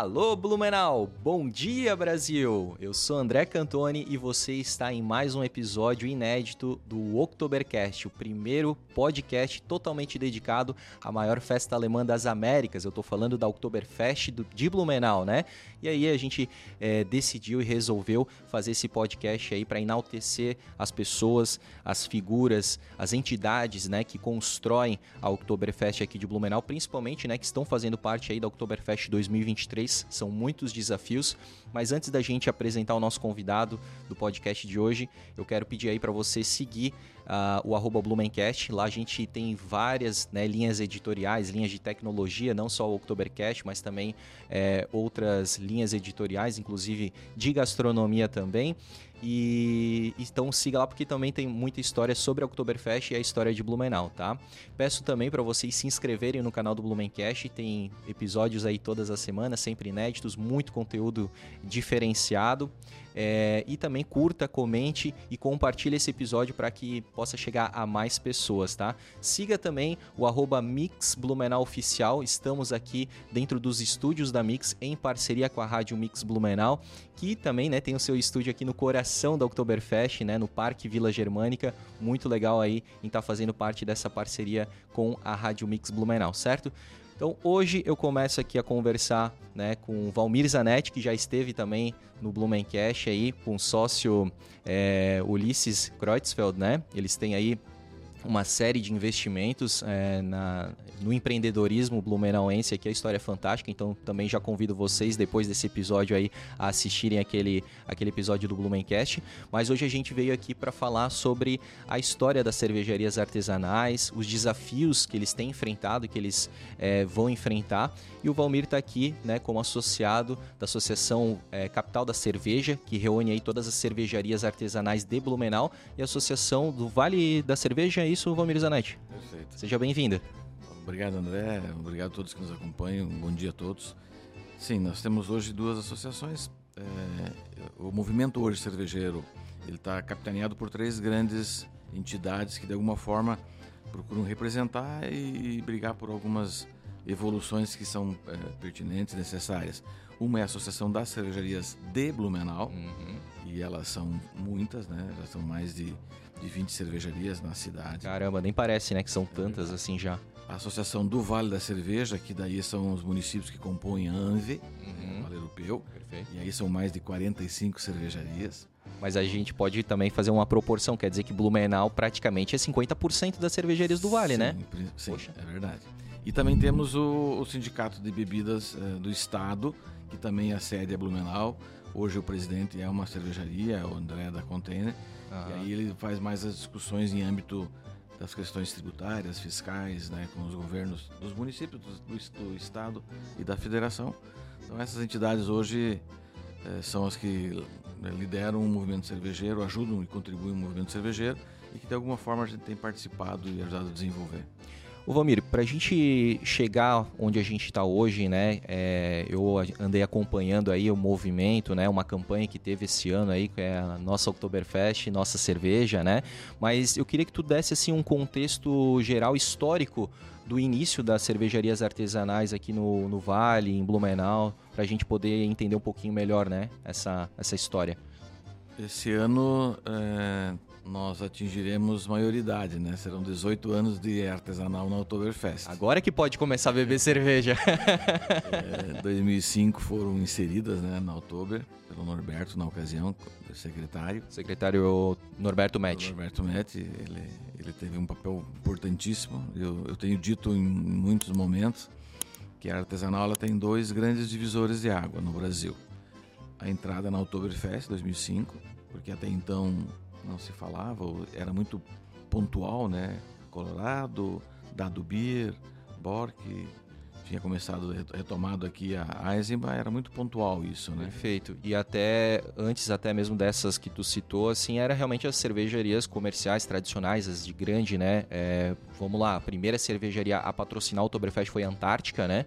Alô Blumenau, bom dia Brasil! Eu sou André Cantoni e você está em mais um episódio inédito do Oktobercast, o primeiro podcast totalmente dedicado à maior festa alemã das Américas. Eu estou falando da Oktoberfest de Blumenau, né? E aí a gente é, decidiu e resolveu fazer esse podcast aí para enaltecer as pessoas, as figuras, as entidades, né, que constroem a Oktoberfest aqui de Blumenau, principalmente, né, que estão fazendo parte aí da Oktoberfest 2023. São muitos desafios, mas antes da gente apresentar o nosso convidado do podcast de hoje, eu quero pedir aí para você seguir uh, o Blumencast. Lá a gente tem várias né, linhas editoriais, linhas de tecnologia, não só o Oktobercast, mas também é, outras linhas editoriais, inclusive de gastronomia também. E então siga lá porque também tem muita história sobre a Oktoberfest e a história de Blumenau, tá? Peço também para vocês se inscreverem no canal do Blumencast, tem episódios aí todas as semanas, sempre inéditos, muito conteúdo diferenciado. É, e também curta, comente e compartilhe esse episódio para que possa chegar a mais pessoas, tá? Siga também o arroba Mix Blumenau Oficial. Estamos aqui dentro dos estúdios da Mix em parceria com a Rádio Mix Blumenau, que também né, tem o seu estúdio aqui no coração da Oktoberfest, né, no Parque Vila Germânica. Muito legal aí em estar tá fazendo parte dessa parceria com a Rádio Mix Blumenau, certo? Então hoje eu começo aqui a conversar né, com o Valmir Zanetti, que já esteve também no Blumencast aí, com o sócio é, Ulisses Kreutzfeld, né? Eles têm aí uma série de investimentos é, na, no empreendedorismo blumenauense aqui, a história é fantástica, então também já convido vocês, depois desse episódio aí, a assistirem aquele, aquele episódio do Blumencast, mas hoje a gente veio aqui para falar sobre a história das cervejarias artesanais, os desafios que eles têm enfrentado, que eles é, vão enfrentar, e o Valmir está aqui né, como associado da Associação é, Capital da Cerveja, que reúne aí todas as cervejarias artesanais de Blumenau, e a Associação do Vale da Cerveja isso, Valmir Zanetti. Perfeito. Seja bem-vindo. Obrigado, André. Obrigado a todos que nos acompanham. Bom dia a todos. Sim, nós temos hoje duas associações. É, o movimento hoje cervejeiro ele está capitaneado por três grandes entidades que de alguma forma procuram representar e brigar por algumas evoluções que são é, pertinentes, necessárias. Uma é a Associação das Cervejarias de Blumenau, uhum. e elas são muitas, né? Já são mais de de 20 cervejarias na cidade. Caramba, nem parece, né, que são tantas assim já. A Associação do Vale da Cerveja, que daí são os municípios que compõem a ANVE, uhum. o Vale Europeu. Perfeito. E aí são mais de 45 cervejarias. Mas a gente pode também fazer uma proporção, quer dizer que Blumenau praticamente é 50% das cervejarias do Vale, sim, né? Sim, Poxa. é verdade. E também temos o, o Sindicato de Bebidas uh, do Estado, que também é a sede é Blumenau. Hoje o presidente é uma cervejaria, o André da Container. Uhum. E aí ele faz mais as discussões em âmbito das questões tributárias, fiscais, né, com os governos dos municípios, do, do estado e da federação. Então essas entidades hoje é, são as que né, lideram o movimento cervejeiro, ajudam e contribuem no movimento cervejeiro e que de alguma forma a gente tem participado e ajudado a desenvolver. Ô Valmir, para a gente chegar onde a gente está hoje, né? É, eu andei acompanhando aí o movimento, né? Uma campanha que teve esse ano aí, que é a nossa Oktoberfest, nossa cerveja, né? Mas eu queria que tu desse assim um contexto geral histórico do início das cervejarias artesanais aqui no, no Vale, em Blumenau, para a gente poder entender um pouquinho melhor, né? Essa, essa história. Esse ano é, nós atingiremos maioridade, né? Serão 18 anos de artesanal na Oktoberfest. Agora que pode começar a beber cerveja. é, 2005 foram inseridas né, na Oktober, pelo Norberto na ocasião, secretário. Secretário Norberto Metti. Norberto Metti, ele, ele teve um papel importantíssimo. Eu, eu tenho dito em muitos momentos que a artesanal ela tem dois grandes divisores de água no Brasil. A entrada na Oktoberfest 2005, porque até então não se falava, era muito pontual, né? Colorado, Dado Beer, Bork, tinha começado retomado aqui a Eisenbach, era muito pontual isso, né? Perfeito. E até antes até mesmo dessas que tu citou, assim, era realmente as cervejarias comerciais tradicionais, as de grande, né? É, vamos lá, a primeira cervejaria a patrocinar o Oktoberfest foi a Antártica, né?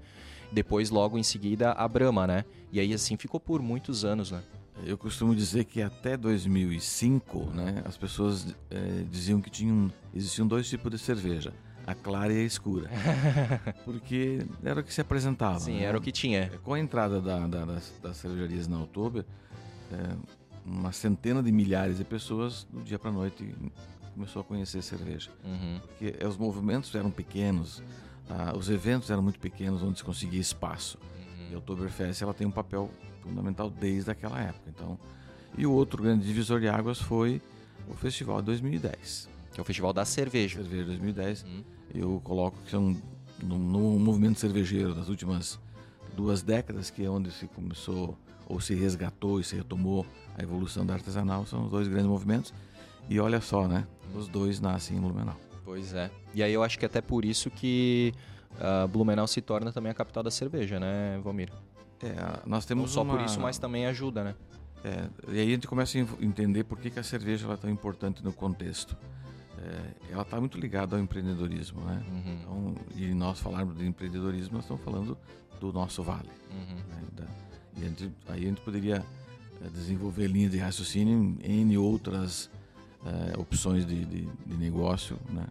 Depois, logo em seguida, a Brahma, né? E aí, assim, ficou por muitos anos, né? Eu costumo dizer que até 2005, né, as pessoas é, diziam que tinham, existiam dois tipos de cerveja: a clara e a escura. Porque era o que se apresentava. Sim, né? era o que tinha. Com a entrada da, da, das, das, cervejarias na Oktober, é, uma centena de milhares de pessoas, do dia para noite, começou a conhecer cerveja. Uhum. Porque os movimentos eram pequenos, ah, os eventos eram muito pequenos, onde se conseguia espaço. Uhum. E a Oktoberfest ela tem um papel fundamental desde aquela época. Então, e o outro grande divisor de águas foi o Festival de 2010. Que é o Festival da Cerveja. Cerveja 2010. Uhum. Eu coloco que são no, no, movimento cervejeiro das últimas duas décadas, que é onde se começou ou se resgatou e se retomou a evolução da artesanal, são os dois grandes movimentos. E olha só, né? Os dois nascem em Blumenau. Pois é. E aí eu acho que é até por isso que uh, Blumenau se torna também a capital da cerveja, né, Valmir? É, nós temos Não só uma... por isso, mas também ajuda, né? É, e aí a gente começa a entender por que, que a cerveja ela é tão importante no contexto. É, ela está muito ligada ao empreendedorismo, né? Uhum. Então, e nós falarmos de empreendedorismo, nós estamos falando do nosso vale. Uhum. Né? Da, e a gente, aí a gente poderia é, desenvolver linhas de raciocínio em N outras é, opções de, de, de, negócio, né?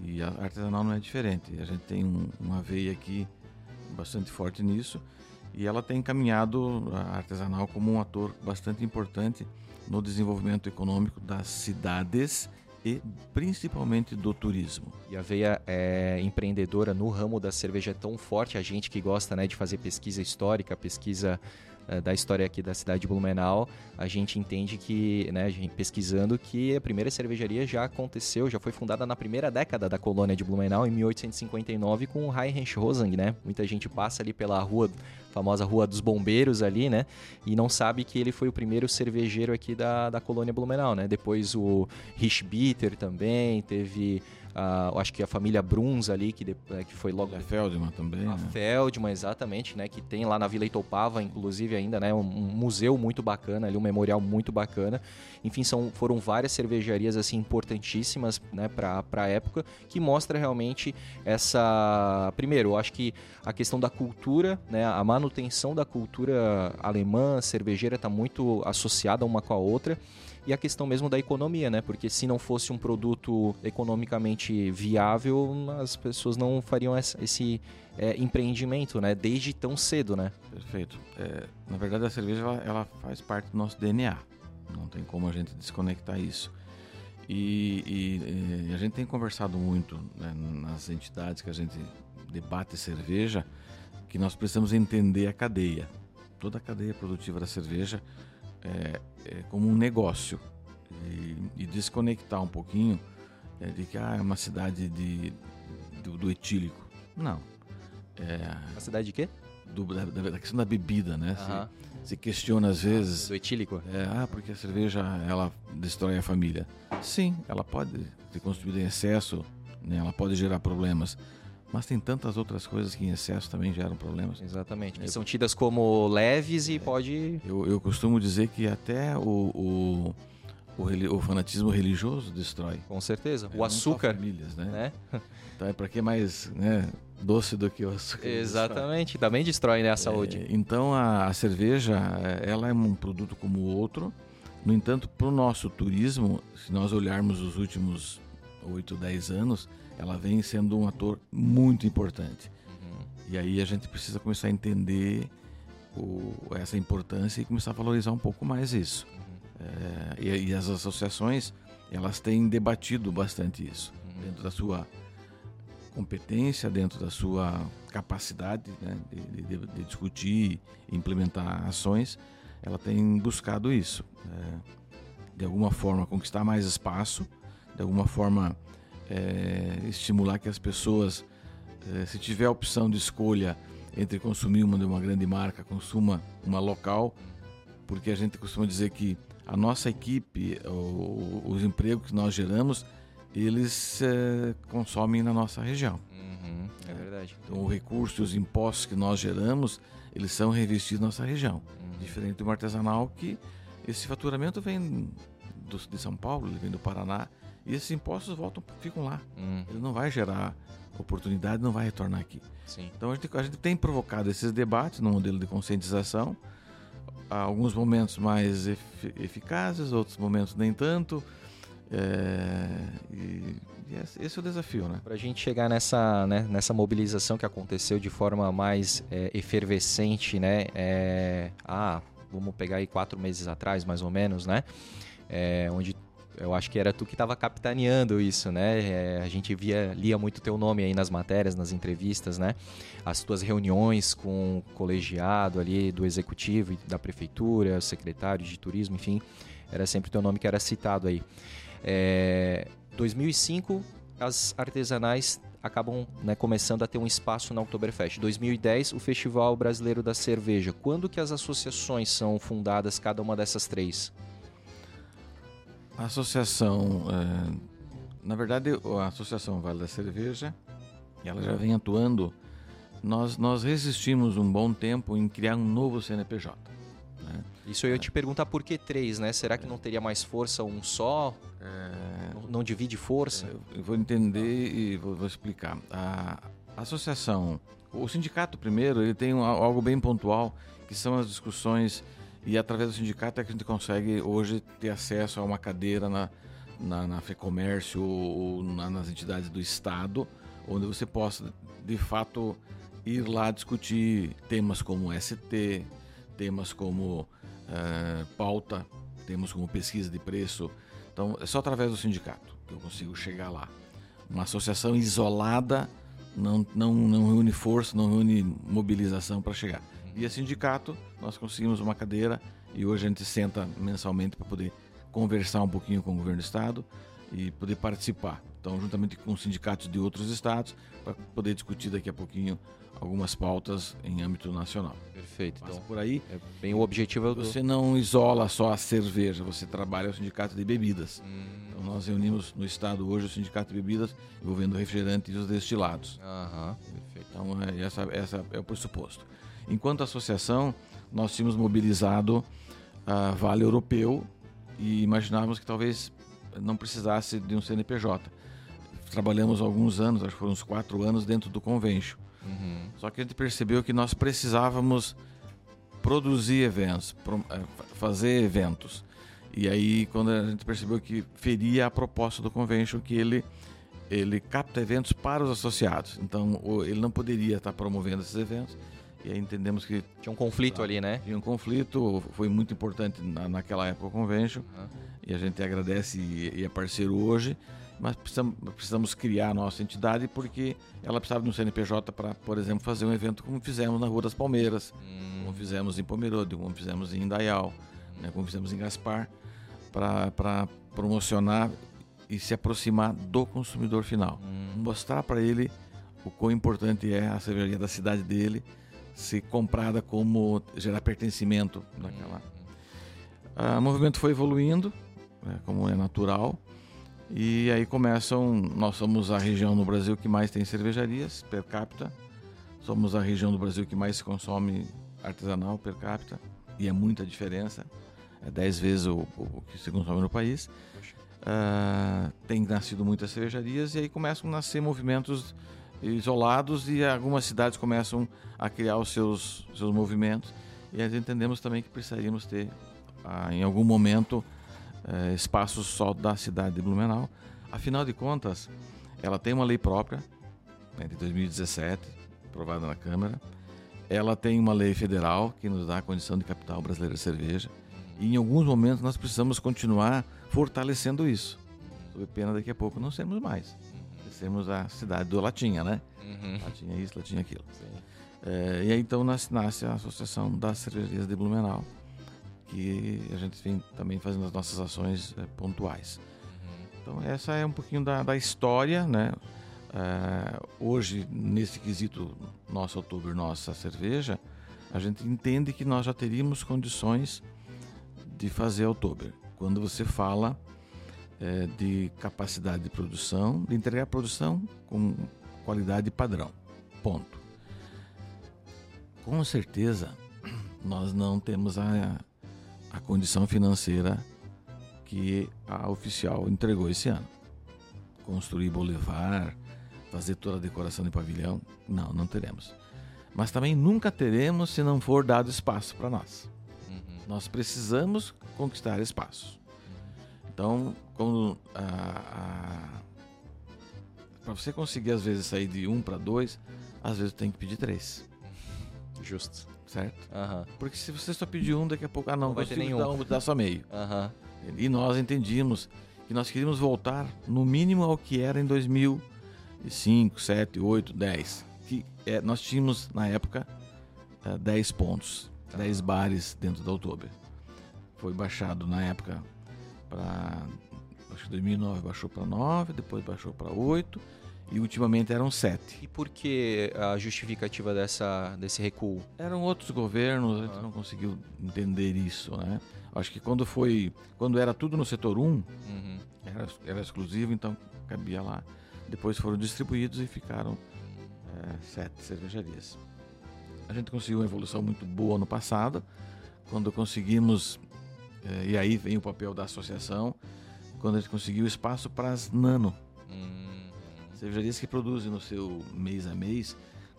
E a artesanal não é diferente. A gente tem um, uma veia aqui bastante forte nisso e ela tem encaminhado a artesanal como um ator bastante importante no desenvolvimento econômico das cidades e principalmente do turismo. E a veia é, empreendedora no ramo da cerveja é tão forte, a gente que gosta né, de fazer pesquisa histórica, pesquisa uh, da história aqui da cidade de Blumenau, a gente entende que, né, pesquisando, que a primeira cervejaria já aconteceu, já foi fundada na primeira década da colônia de Blumenau, em 1859, com o Heinrich Rosang, né? Muita gente passa ali pela rua famosa Rua dos Bombeiros ali, né? E não sabe que ele foi o primeiro cervejeiro aqui da, da colônia Blumenau, né? Depois o Rich Bitter também, teve Uh, acho que a família Bruns ali, que, de, é, que foi logo. A Feldman também. A né? Feldman, exatamente, né? Que tem lá na Vila Itopava, inclusive, ainda, né? Um, um, museu muito bacana ali, um memorial muito bacana. Enfim, são, foram várias cervejarias assim importantíssimas né, para a época, que mostra realmente essa. Primeiro, eu acho que a questão da cultura, né? A manutenção da cultura alemã, cervejeira, está muito associada uma com a outra e a questão mesmo da economia, né? Porque se não fosse um produto economicamente viável, as pessoas não fariam esse é, empreendimento, né? Desde tão cedo, né? Perfeito. É, na verdade, a cerveja ela, ela, faz parte do nosso DNA. Não tem como a gente desconectar isso. E, e, e a gente tem conversado muito né, nas entidades que a gente debate cerveja, que nós precisamos entender a cadeia. Toda a cadeia produtiva da cerveja é, é, como um negócio e, e, desconectar um pouquinho é, de que ah, é uma cidade de, do, do etílico. Não. É, a cidade de quê? Do, da, da, questão da bebida, né? Uhum. Se, se, questiona às vezes. Do etílico? É, ah, porque a cerveja ela destrói a família. Sim, ela pode ser consumida em excesso, né? ela pode gerar problemas. Mas tem tantas outras coisas que em excesso também geram problemas. Exatamente. Que são tidas como leves e é, pode. Eu, eu costumo dizer que até o, o, o, o fanatismo religioso destrói. Com certeza. É, o açúcar. Famílias, né? né? Então é para que mais né, doce do que o açúcar? Exatamente. Também destrói né, a saúde. É, então a, a cerveja, é, ela é um produto como o outro. No entanto, para o nosso turismo, se nós olharmos os últimos 8, 10 anos, ela vem sendo um ator muito importante. Uhum. E aí a gente precisa começar a entender o, essa importância e começar a valorizar um pouco mais isso. Uhum. É, e, e, as associações, elas têm debatido bastante isso, uhum. dentro da sua competência, dentro da sua capacidade né, de, de, de, discutir e implementar ações, ela tem buscado isso. É, de alguma forma conquistar mais espaço, de alguma forma é, estimular que as pessoas, é, se tiver a opção de escolha entre consumir uma de uma grande marca, consuma uma local, porque a gente costuma dizer que a nossa equipe, o, os empregos que nós geramos, eles é, consomem na nossa região. Uhum, é verdade. Então, o recurso, os impostos que nós geramos, eles são revestidos na nossa região. Uhum. Diferente do artesanal, que esse faturamento vem do, de São Paulo, ele vem do Paraná, e esses impostos voltam, ficam lá. Hum. Ele não vai gerar oportunidade, não vai retornar aqui. Sim. Então a gente, a gente tem provocado esses debates no modelo de conscientização, alguns momentos mais eficazes, outros momentos nem tanto. É, e, e esse é o desafio, né? Para a gente chegar nessa, né, nessa mobilização que aconteceu de forma mais é, efervescente, né? É, ah, vamos pegar aí quatro meses atrás, mais ou menos, né? É, onde eu acho que era tu que estava capitaneando isso, né? É, a gente via, lia muito teu nome aí nas matérias, nas entrevistas, né? As tuas reuniões com o colegiado ali do executivo da prefeitura, secretário de turismo, enfim, era sempre teu nome que era citado aí. É, 2005, as artesanais acabam né, começando a ter um espaço na Oktoberfest. 2010, o Festival Brasileiro da Cerveja. Quando que as associações são fundadas, cada uma dessas três? A associação, é, na verdade, a Associação Vale da Cerveja, ela já vem atuando. Nós, nós resistimos um bom tempo em criar um novo CNPJ. Né? Isso eu ia te perguntar por que três, né? Será que não teria mais força um só? É, não, não, divide força? Eu vou entender e vou, vou explicar. A, associação, o sindicato primeiro, ele tem algo bem pontual, que são as discussões e através do sindicato é que a gente consegue hoje ter acesso a uma cadeira na, na, na FEComércio ou, na, nas entidades do Estado, onde você possa, de fato, ir lá discutir temas como ST, temas como é, pauta, temas como pesquisa de preço. Então, é só através do sindicato que eu consigo chegar lá. Uma associação isolada não, não, não reúne força, não reúne mobilização para chegar via sindicato, nós conseguimos uma cadeira e hoje a gente senta mensalmente para poder conversar um pouquinho com o governo do estado e poder participar. Então, juntamente com sindicatos de outros estados, para poder discutir daqui a pouquinho algumas pautas em âmbito nacional. Perfeito. Passa então, por aí. É bem o objetivo é Você não isola só a cerveja, você trabalha o sindicato de bebidas. Hum. Então, nós reunimos no estado hoje o sindicato de bebidas envolvendo refrigerante e os destilados. Aham, perfeito. Então, é, essa, essa é o pressuposto. Enquanto associação, nós tínhamos mobilizado a Vale Europeu e imaginávamos que talvez não precisasse de um CNPJ. Trabalhamos alguns anos, acho que foram uns quatro anos, dentro do convênio. Uhum. Só que a gente percebeu que nós precisávamos produzir eventos, eh, fazer eventos. E aí, quando a gente percebeu que feria a proposta do convention, que ele, ele capta eventos para os associados. Então, ele não poderia estar promovendo esses eventos e aí entendemos que. Tinha um conflito ali, né? Tinha um conflito, foi muito importante na, naquela época o convention. Uhum. E a gente agradece e, e é parceiro hoje. Mas precisamos, precisamos criar a nossa entidade porque ela precisava de um CNPJ para, por exemplo, fazer um evento como fizemos na Rua das Palmeiras, hum. como fizemos em Pomerode, como fizemos em Indaial, né, como fizemos em Gaspar, para promocionar e se aproximar do consumidor final. Hum. Mostrar para ele o quão importante é a cervejaria da cidade dele ser comprada como gerar pertencimento naquela. Ah, o movimento foi evoluindo, né, como é natural, e aí começam. Nós somos a região no Brasil que mais tem cervejarias per capita, somos a região do Brasil que mais se consome artesanal per capita, e é muita diferença, é 10 vezes o, o, que se consome no país. Uh, tem nascido muitas cervejarias e aí começam a nascer movimentos isolados e algumas cidades começam a criar os seus, seus movimentos. E nós entendemos também que precisaríamos ter, ah, em algum momento, eh, espaços só da cidade de Blumenau. Afinal de contas, ela tem uma lei própria, né, de 2017, aprovada na Câmara. Ela tem uma lei federal que nos dá a condição de capital brasileira de cerveja. E em alguns momentos nós precisamos continuar fortalecendo isso. Sob pena daqui a pouco não sermos mais sermos a cidade do Latinha, né? Uhum. Latinha isso, Latinha aquilo. É, e aí então nasce, nasce a Associação das Cervejarias de Blumenau, que a gente vem também fazendo as nossas ações é, pontuais. Uhum. Então essa é um pouquinho da, da história, né? É, hoje, nesse quesito nosso outubro, nossa cerveja, a gente entende que nós já teríamos condições de fazer outubro. Quando você fala é, de capacidade de produção, de entregar a produção com qualidade padrão. Ponto. Com certeza, nós não temos a, a condição financeira que a oficial entregou esse ano. Construir boulevard, fazer toda a decoração de pavilhão, não, não teremos. Mas também nunca teremos se não for dado espaço para nós. Uhum. Nós precisamos conquistar espaços. Então, quando para você conseguir às vezes sair de um para dois, às vezes tem que pedir três. Justo. Certo? Uhum. Porque se você só pedir um, daqui a pouco, ah não, não vai ter nenhum. Dar, um, dar só meio. Uhum. E nós entendíamos que nós queríamos voltar no mínimo ao que era em 2005, 7, 8, 10. Que é, nós tínhamos na época é, 10 pontos, tá. 10 bares dentro da Outubro. Foi baixado na época para acho que 2009 baixou para 9, depois baixou para 8 e ultimamente eram 7. E por que a justificativa dessa, desse recuo? Eram outros governos, a gente não conseguiu entender isso, né? Acho que quando foi, quando era tudo no setor 1, uhum. era, era exclusivo, então cabia lá. Depois foram distribuídos e ficaram é, sete cervejarias. A gente conseguiu uma evolução muito boa no passado, quando conseguimos, e aí vem o papel da associação, quando a gente conseguiu espaço para as nano. Hum. Cervejarias que produzem no seu mês a mês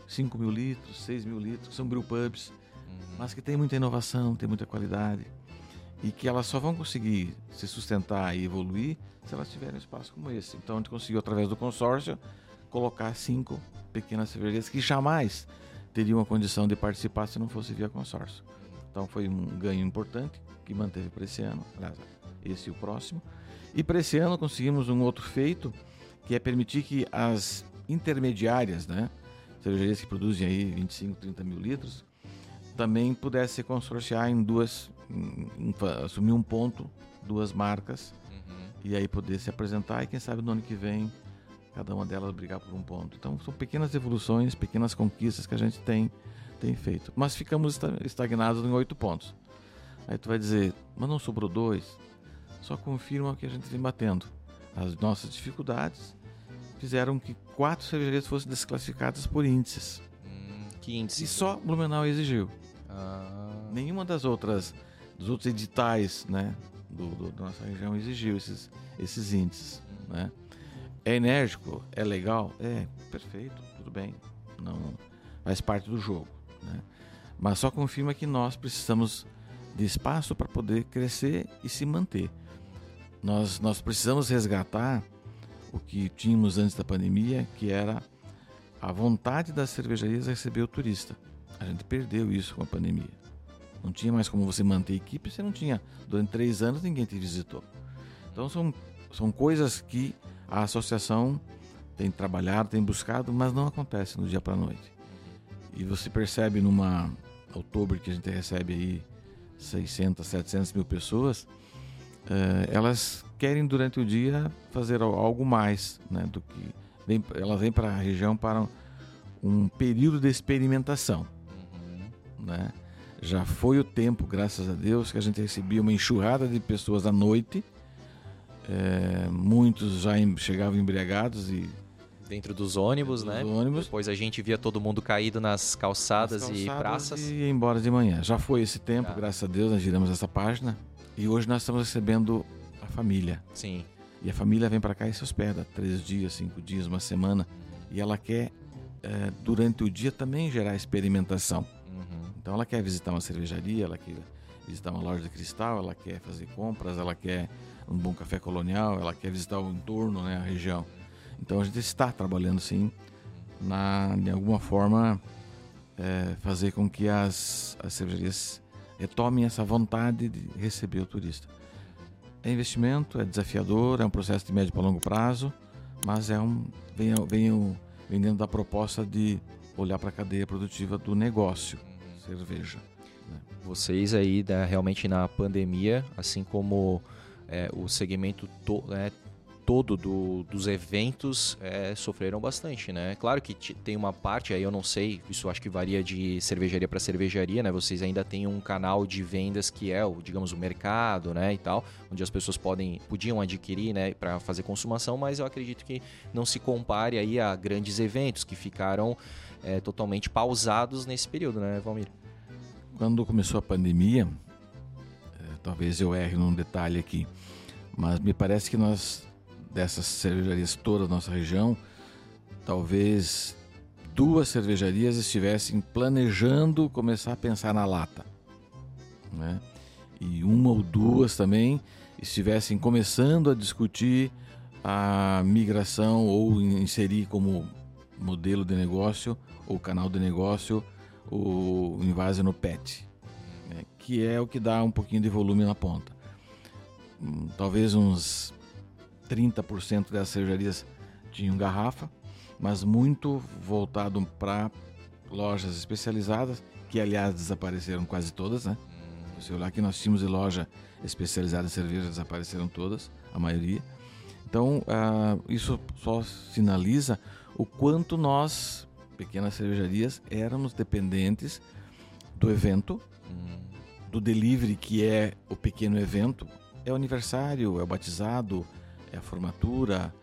5 mil litros, 6 mil litros, que são brewpubs, uhum. mas que tem muita inovação, tem muita qualidade e que elas só vão conseguir se sustentar e evoluir se elas tiverem um espaço como esse. Então a gente conseguiu, através do consórcio, colocar cinco pequenas cervejarias que jamais teriam a condição de participar se não fosse via consórcio. Então foi um ganho importante que manteve para esse ano, aliás, esse e o próximo. E para esse ano conseguimos um outro feito, que é permitir que as intermediárias, né, cervejarias que produzem aí 25, 30 mil litros, também pudessem se consorciar em duas, em, em, assumir um ponto, duas marcas, uhum. e aí poder se apresentar e quem sabe no ano que vem cada uma delas brigar por um ponto. Então são pequenas evoluções, pequenas conquistas que a gente tem, tem feito. Mas ficamos estagnados em oito pontos. Aí tu vai dizer, mas não sobrou dois? só confirma que a gente vem batendo. As nossas dificuldades fizeram que quatro cervejarias fossem desclassificadas por índices. Hum, que índices? E só Blumenau exigiu. Ah. Nenhuma das outras, dos outros editais, né, do, do, da nossa região exigiu esses, esses índices, hum. né? É enérgico, é legal, é perfeito, tudo bem, não faz parte do jogo, né? Mas só confirma que nós precisamos de espaço para poder crescer e se manter. Nós, nós precisamos resgatar o que tínhamos antes da pandemia, que era a vontade das cervejarias receber o turista. A gente perdeu isso com a pandemia. Não tinha mais como você manter equipe, você não tinha. Durante três anos ninguém te visitou. Então são, são coisas que a associação tem trabalhado, tem buscado, mas não acontece no dia para noite. E você percebe numa outubro que a gente recebe aí 600, 700 mil pessoas, é, elas querem durante o dia fazer algo mais, né, do que vem, elas vêm para a região para um período de experimentação, uhum. né? Já foi o tempo, graças a Deus, que a gente recebia uma enxurrada de pessoas à noite. É, muitos já em, chegavam embriagados e dentro dos ônibus, dentro né? Dos ônibus. Depois a gente via todo mundo caído nas calçadas, nas calçadas e praças. E ia embora de manhã. Já foi esse tempo, graças a Deus, nós giramos essa página. E hoje nós estamos recebendo a família. Sim. E a família vem para cá e se hospeda três dias, cinco dias, uma semana. E ela quer, é, durante o dia, também gerar experimentação. Uhum. Então ela quer visitar uma cervejaria, ela quer visitar uma loja de cristal, ela quer fazer compras, ela quer um bom café colonial, ela quer visitar o entorno, né, a região. Então a gente está trabalhando sim na, de alguma forma, é, fazer com que as, as cervejarias retomem essa vontade de receber o turista. É investimento, é desafiador, é um processo de médio para longo prazo, mas é um vem, vem, vem dentro da proposta de olhar para a cadeia produtiva do negócio, cerveja. Né? Vocês aí, né, realmente na pandemia, assim como é, o segmento to, é, todo do, dos eventos é, sofreram bastante, né? Claro que tem uma parte aí, eu não sei, isso acho que varia de cervejaria para cervejaria, né? Vocês ainda têm um canal de vendas que é o, digamos, o mercado, né, e tal, onde as pessoas podem, podiam adquirir, né, para fazer consumação, mas eu acredito que não se compare aí a grandes eventos que ficaram é, totalmente pausados nesse período, né, Valmir? Quando começou a pandemia, é, talvez eu erre num detalhe aqui, mas me parece que nós dessas cervejarias toda da nossa região, talvez duas cervejarias estivessem planejando começar a pensar na lata. Né? E uma ou duas também estivessem começando a discutir a migração ou inserir como modelo de negócio ou canal de negócio o invase no PET, né, que é o que dá um pouquinho de volume na ponta. Hum, talvez uns 30% das cervejarias tinham garrafa, mas muito voltado para lojas especializadas, que aliás desapareceram quase todas, né? Se olhar aqui nós tínhamos de loja especializada em cerveja, desapareceram todas, a maioria. Então, uh, isso só sinaliza o quanto nós, pequenas cervejarias, éramos dependentes do evento, hum. do delivery, que é o pequeno evento. É o aniversário, é o batizado, é a formatura,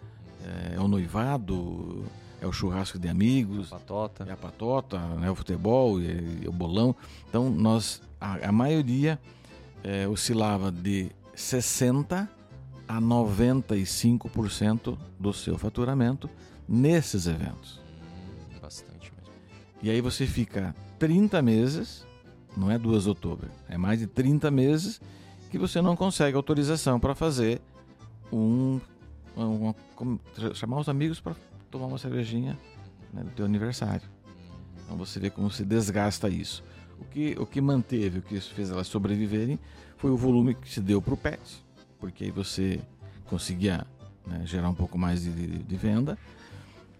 é, é o noivado, é o churrasco de amigos, a patota. é a patota, é o futebol, é, é o bolão. Então, nós, a, a maioria é, oscilava de 60% a 95% do seu faturamento nesses eventos. Hum, bastante mesmo. E aí você fica 30 meses, não é duas outubro, é mais de 30 meses que você não consegue autorização para fazer um, chamar os amigos para tomar uma cervejinha né, do teu aniversário. Então você vê como se desgasta isso. O que, o que manteve, o que fez elas sobreviverem foi o volume que se deu para o PET, porque aí você conseguia né, gerar um pouco mais de, de, venda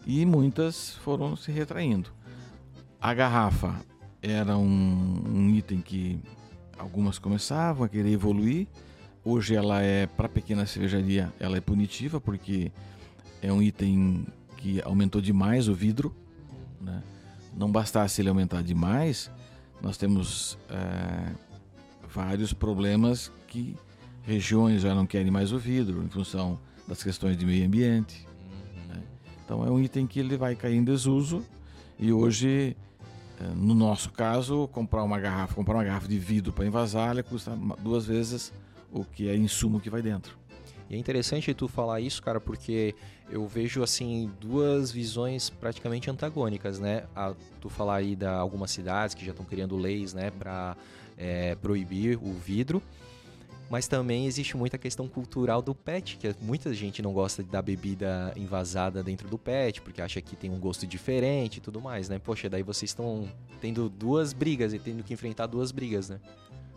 e muitas foram se retraindo. A garrafa era um, um item que algumas começavam a querer evoluir. Hoje ela é para pequena cervejaria, ela é punitiva porque é um item que aumentou demais o vidro. Né? Não bastasse ele aumentar demais, nós temos é, vários problemas que regiões já não querem mais o vidro em função das questões de meio ambiente. Né? Então é um item que ele vai cair em desuso e hoje, é, no nosso caso, comprar uma garrafa, comprar uma garrafa de vidro para envasar, ela custa duas vezes o que é insumo que vai dentro. E é interessante tu falar isso, cara, porque eu vejo assim duas visões praticamente antagônicas, né? A, tu falar aí de algumas cidades que já estão criando leis, né, para é, proibir o vidro. Mas também existe muita questão cultural do pet, que muita gente não gosta da bebida envasada dentro do pet, porque acha que tem um gosto diferente e tudo mais, né? Poxa, daí vocês estão tendo duas brigas e tendo que enfrentar duas brigas, né?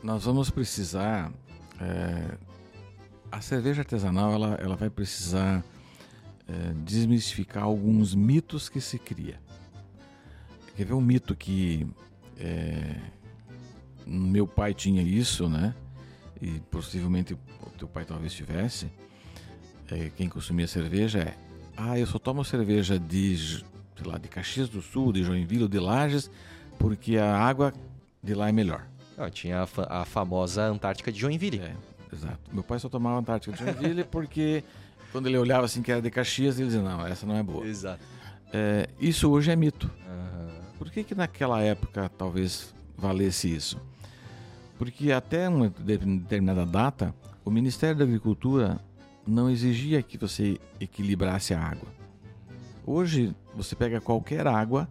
Nós vamos precisar. É... A cerveja artesanal ela, ela vai precisar é, desmistificar alguns mitos que se cria. Quer ver um mito que é, meu pai tinha isso, né? E possivelmente o teu pai talvez tivesse. É, quem consumia cerveja é: ah, eu só tomo cerveja de, sei lá, de Caxias do Sul, de Joinville de Lages, porque a água de lá é melhor. Ah, tinha a, fa a, famosa Antártica de Joinville. É, exato. Meu pai só tomava Antártica de Joinville porque quando ele olhava assim que era de Caxias, ele dizia: não, essa não é boa. Exato. É, isso hoje é mito. Uhum. Por que, que naquela época talvez valesse isso? Porque até uma determinada data, o Ministério da Agricultura não exigia que você equilibrasse a água. Hoje, você pega qualquer água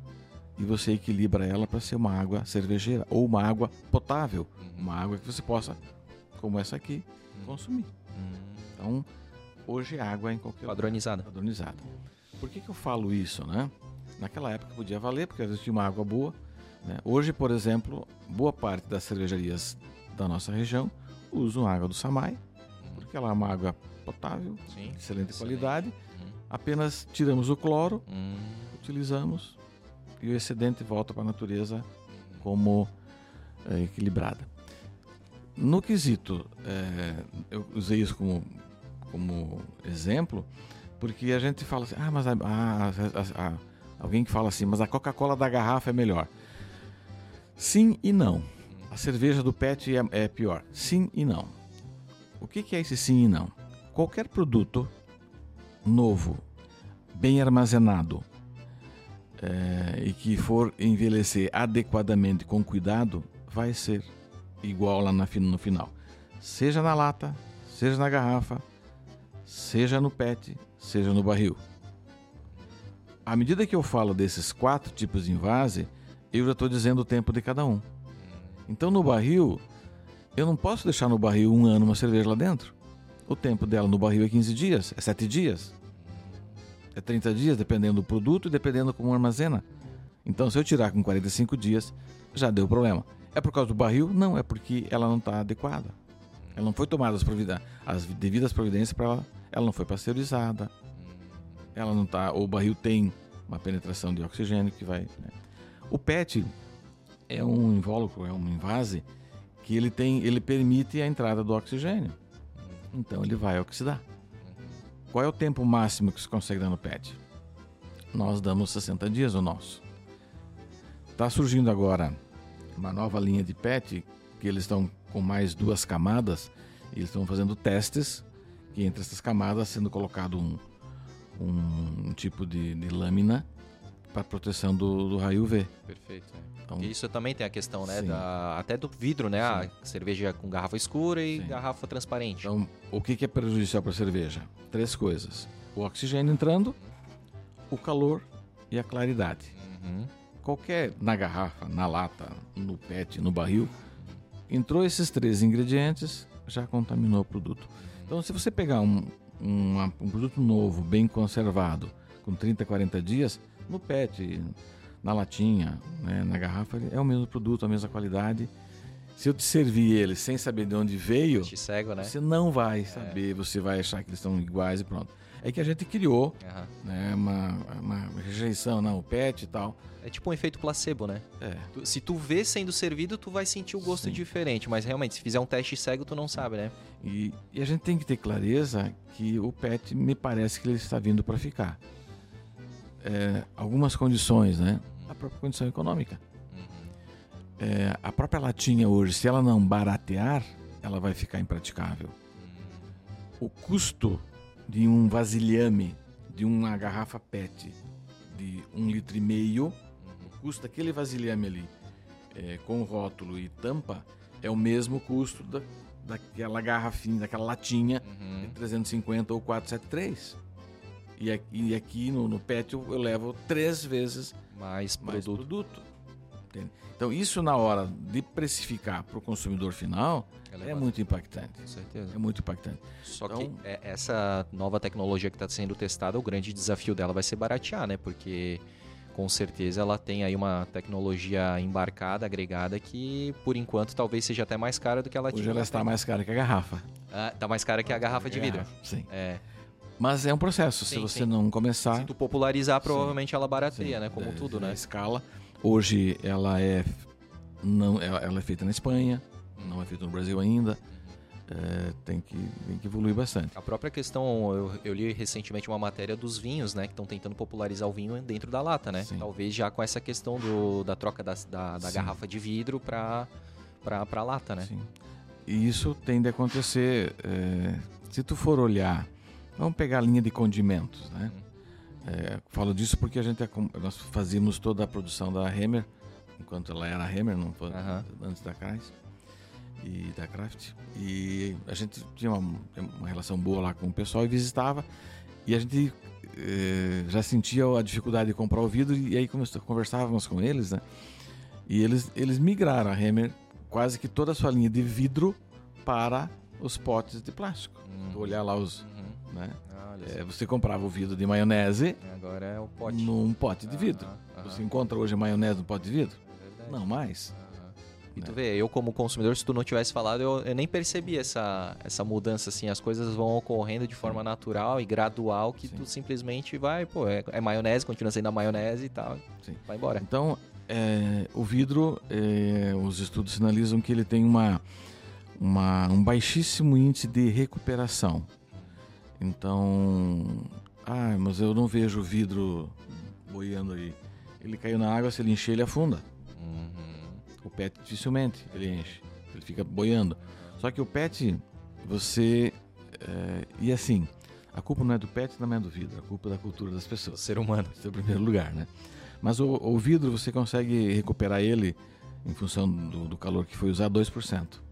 e você equilibra ela para ser uma água cervejeira ou uma água potável, uma água que você possa, como essa aqui, consumir. Então, hoje a água é em qualquer padronizada. Padronizada. Por que, que eu falo isso, né? Naquela época podia valer porque existia uma água boa, né? Hoje, por exemplo, boa parte das cervejarias da nossa região usam água do Samai, porque ela é uma água potável, Sim, excelente, excelente, qualidade. Apenas tiramos o cloro, hum. utilizamos e o excedente volta para a natureza como é, equilibrada. No quesito, é, eu usei isso como, como exemplo, porque a gente fala assim, ah, mas a, a, a, alguém que fala assim, mas a Coca-Cola da garrafa é melhor. Sim e não. A cerveja do PET é, é pior. Sim e não. O que, que é esse sim e não? Qualquer produto novo, bem armazenado é, e que for envelhecer adequadamente com cuidado, vai ser igual lá na, no final. Seja na lata, seja na garrafa, seja no PET, seja no barril. À medida que eu falo desses quatro tipos de invase, eu já estou dizendo o tempo de cada um. Então no barril, eu não posso deixar no barril um ano uma cerveja lá dentro. o tempo dela no barril é 15 dias, é 7 dias, é 30 dias, dependendo do produto e dependendo como armazena. Então, se eu tirar com 45 dias, já deu problema. É por causa do barril? Não, é porque ela não está adequada. Ela não foi tomada as, as devidas providências para ela. Ela não foi pasteurizada. Ela não tá. O barril tem uma penetração de oxigênio que vai. Né? O PET é um invólucro, é um invase que ele tem, ele permite a entrada do oxigênio. Então ele vai oxidar. Qual é o tempo máximo que se consegue dar no PET? Nós damos 60 dias o nosso. Está surgindo agora uma nova linha de PET que eles estão com mais duas camadas. Eles estão fazendo testes e entre essas camadas sendo colocado um, um, um tipo de, de lâmina para proteção do, do, raio UV. Perfeito. É. Então, isso também tem a questão, né? Da, até do vidro, né? Sim. A cerveja com garrafa escura e Sim. garrafa transparente. Então, o que, que é prejudicial para a cerveja? Três coisas: o oxigênio entrando, o calor e a claridade. Uhum. Qualquer na garrafa, na lata, no PET, no barril, entrou esses três ingredientes, já contaminou o produto. Então, se você pegar um, um, um produto novo, bem conservado, com 30, 40 dias, no PET, na latinha, né, na garrafa, é o mesmo produto, a mesma qualidade. Se eu te servir ele sem saber de onde veio, cego, né? você não vai é. saber, é. você vai achar que eles estão iguais e pronto. É que a gente criou uhum. né, uma, uma rejeição, não, o PET e tal. É tipo um efeito placebo, né? É. Tu, se tu vê sendo servido, tu vai sentir o gosto Sim. diferente, mas realmente, se fizer um teste cego, tu não sabe, né? E, e a gente tem que ter clareza que o PET me parece que ele está vindo para ficar. É, algumas condições, né? A própria condição econômica. Uhum. É, a própria latinha hoje, se ela não baratear, ela vai ficar impraticável. Uhum. O custo de um vasilhame, de uma garrafa PET de um litro e meio, o custo daquele vasilhame ali, é, com rótulo e tampa, é o mesmo custo da, daquela garrafinha, daquela latinha uhum. de 350 ou 473. E aqui, e aqui no, no PET eu, eu, levo três vezes mais, mais produto. produto. Então, isso na hora de precificar para o consumidor final é, é, muito impactante. Com certeza. É muito impactante. Só então, que é, essa nova tecnologia que está sendo testada, o grande desafio dela vai ser baratear, né? Porque com certeza ela tem aí uma tecnologia embarcada, agregada, que por enquanto talvez seja até mais cara do que ela Hoje ela está mais cara que a garrafa. Ah, está mais cara que a garrafa de vidro. sim. É. Mas é um processo, sim, se você sim. não começar. Se tu popularizar, provavelmente sim. ela barateia, né? Como é, tudo, né? A escala. Hoje ela é não ela é feita na Espanha, não é feita no Brasil ainda. É, tem, que, tem que evoluir bastante. A própria questão, eu, eu li recentemente uma matéria dos vinhos, né? Que estão tentando popularizar o vinho dentro da lata, né? Sim. Talvez já com essa questão do, da troca da, da, da garrafa de vidro para a lata, né? Sim. E isso tende a acontecer. É, se tu for olhar, vamos pegar a linha de condimentos, né? Hum. É, falo disso porque a gente é nós fazíamos toda a produção da Hammer, enquanto ela era Hammer, não foi, antes da Kreis e da Kraft. E a gente tinha uma, uma, relação boa lá com o pessoal e visitava. E a gente eh, já sentia a dificuldade de comprar o vidro e aí conversávamos com eles, né? E eles, eles migraram a Hammer quase que toda a sua linha de vidro para os potes de plástico. Uhum. Olhar lá os, né? É, você comprava o vidro de maionese. Agora é o pote. Num pote de vidro. Você encontra hoje maionese no pote de vidro? É não mais. E tu vê, eu como consumidor, se tu não tivesse falado, eu, eu, nem percebi essa, essa mudança, assim. As coisas vão ocorrendo de forma natural e gradual que Sim. tu simplesmente vai, pô, é, é, maionese, continua sendo a maionese e tal. Sim. Vai embora. Então, é, o vidro, é, os estudos sinalizam que ele tem uma, uma, um baixíssimo índice de recuperação. Então, ah, mas eu não vejo o vidro boiando aí. Ele caiu na água, se ele encher, ele afunda. Uhum. O PET dificilmente ele enche, ele fica boiando. Só que o PET, você. É, e assim, a culpa não é do PET, não é do vidro, a culpa é da cultura das pessoas. Ser humano. Esse é o primeiro lugar, né? Mas o, o vidro, você consegue recuperar ele, em função do, do calor que foi usado, 2%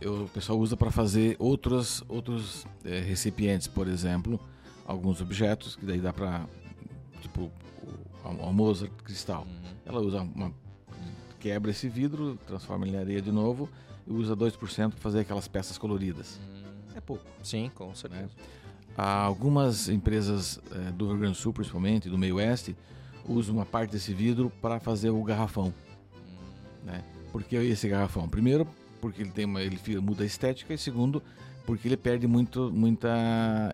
eu, o pessoal usa para fazer outros, outros é, recipientes, por exemplo, alguns objetos que daí dá para tipo a Mozart cristal. Uhum. Ela usa uma quebra esse vidro, transforma em areia de novo e usa 2% para fazer aquelas peças coloridas. Uhum. é pouco. Sim, com certeza. Né? Há algumas empresas é, do Rio Grande do Sul, principalmente, do meio oeste, usam uma parte desse vidro para fazer o garrafão. Hum. Né? Por que esse garrafão? Primeiro, porque ele tem uma, ele muda a estética e segundo, porque ele perde muito, muita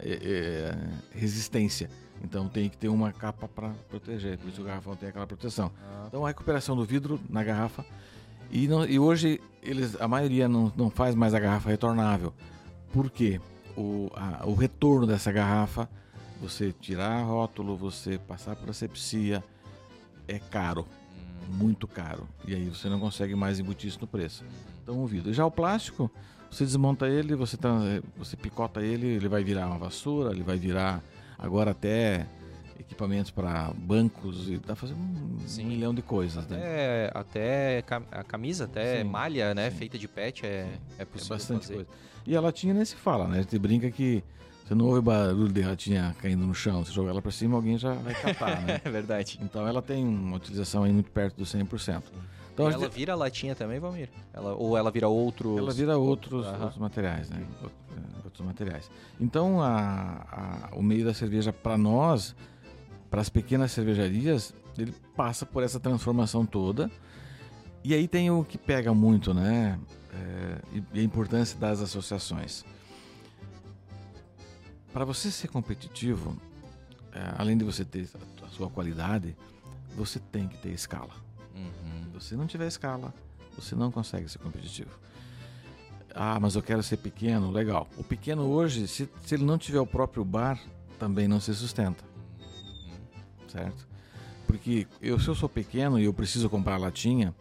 é, é, resistência. Então tem que ter uma capa para proteger, por isso o garrafão tem aquela proteção. Ah. Então a recuperação do vidro na garrafa e, não, e hoje eles, a maioria não, não faz mais a garrafa retornável. Por quê? O, a, o retorno dessa garrafa, você tirar rótulo, você passar por asepsia, é caro, hum. muito caro. E aí você não consegue mais embutir isso no preço. Então o vidro. Já o plástico, você desmonta ele, você, tá, você picota ele, ele vai virar uma vassoura, ele vai virar agora até equipamentos para bancos e pra fazer um, um, milhão de coisas, até, né? Até a camisa, até sim, malha, né? Sim. Feita de pet é, é possível. É bastante fazer. coisa. E a latinha nem se fala, né? A gente brinca que você não ouve barulho de latinha caindo no chão, você joga ela para cima, alguém já vai catar, né? é verdade. Então ela tem uma utilização aí muito perto dos 100%. Então, ela gente... vira latinha também, Valmir? Ela, ou ela vira outros... Ela vira outros, outros materiais, né? Outros materiais. Então, a, a, o meio da cerveja, para nós, para as pequenas cervejarias, ele passa por essa transformação toda. E aí tem o que pega muito, né? É, e a importância das associações. Para você ser competitivo, é, além de você ter a sua qualidade, você tem que ter escala. Uhum. Se não tiver escala, você não consegue ser competitivo. Ah, mas eu quero ser pequeno, legal. O pequeno hoje, se, se ele não tiver o próprio bar, também não se sustenta. Certo? Porque eu, se eu sou pequeno e eu preciso comprar latinha,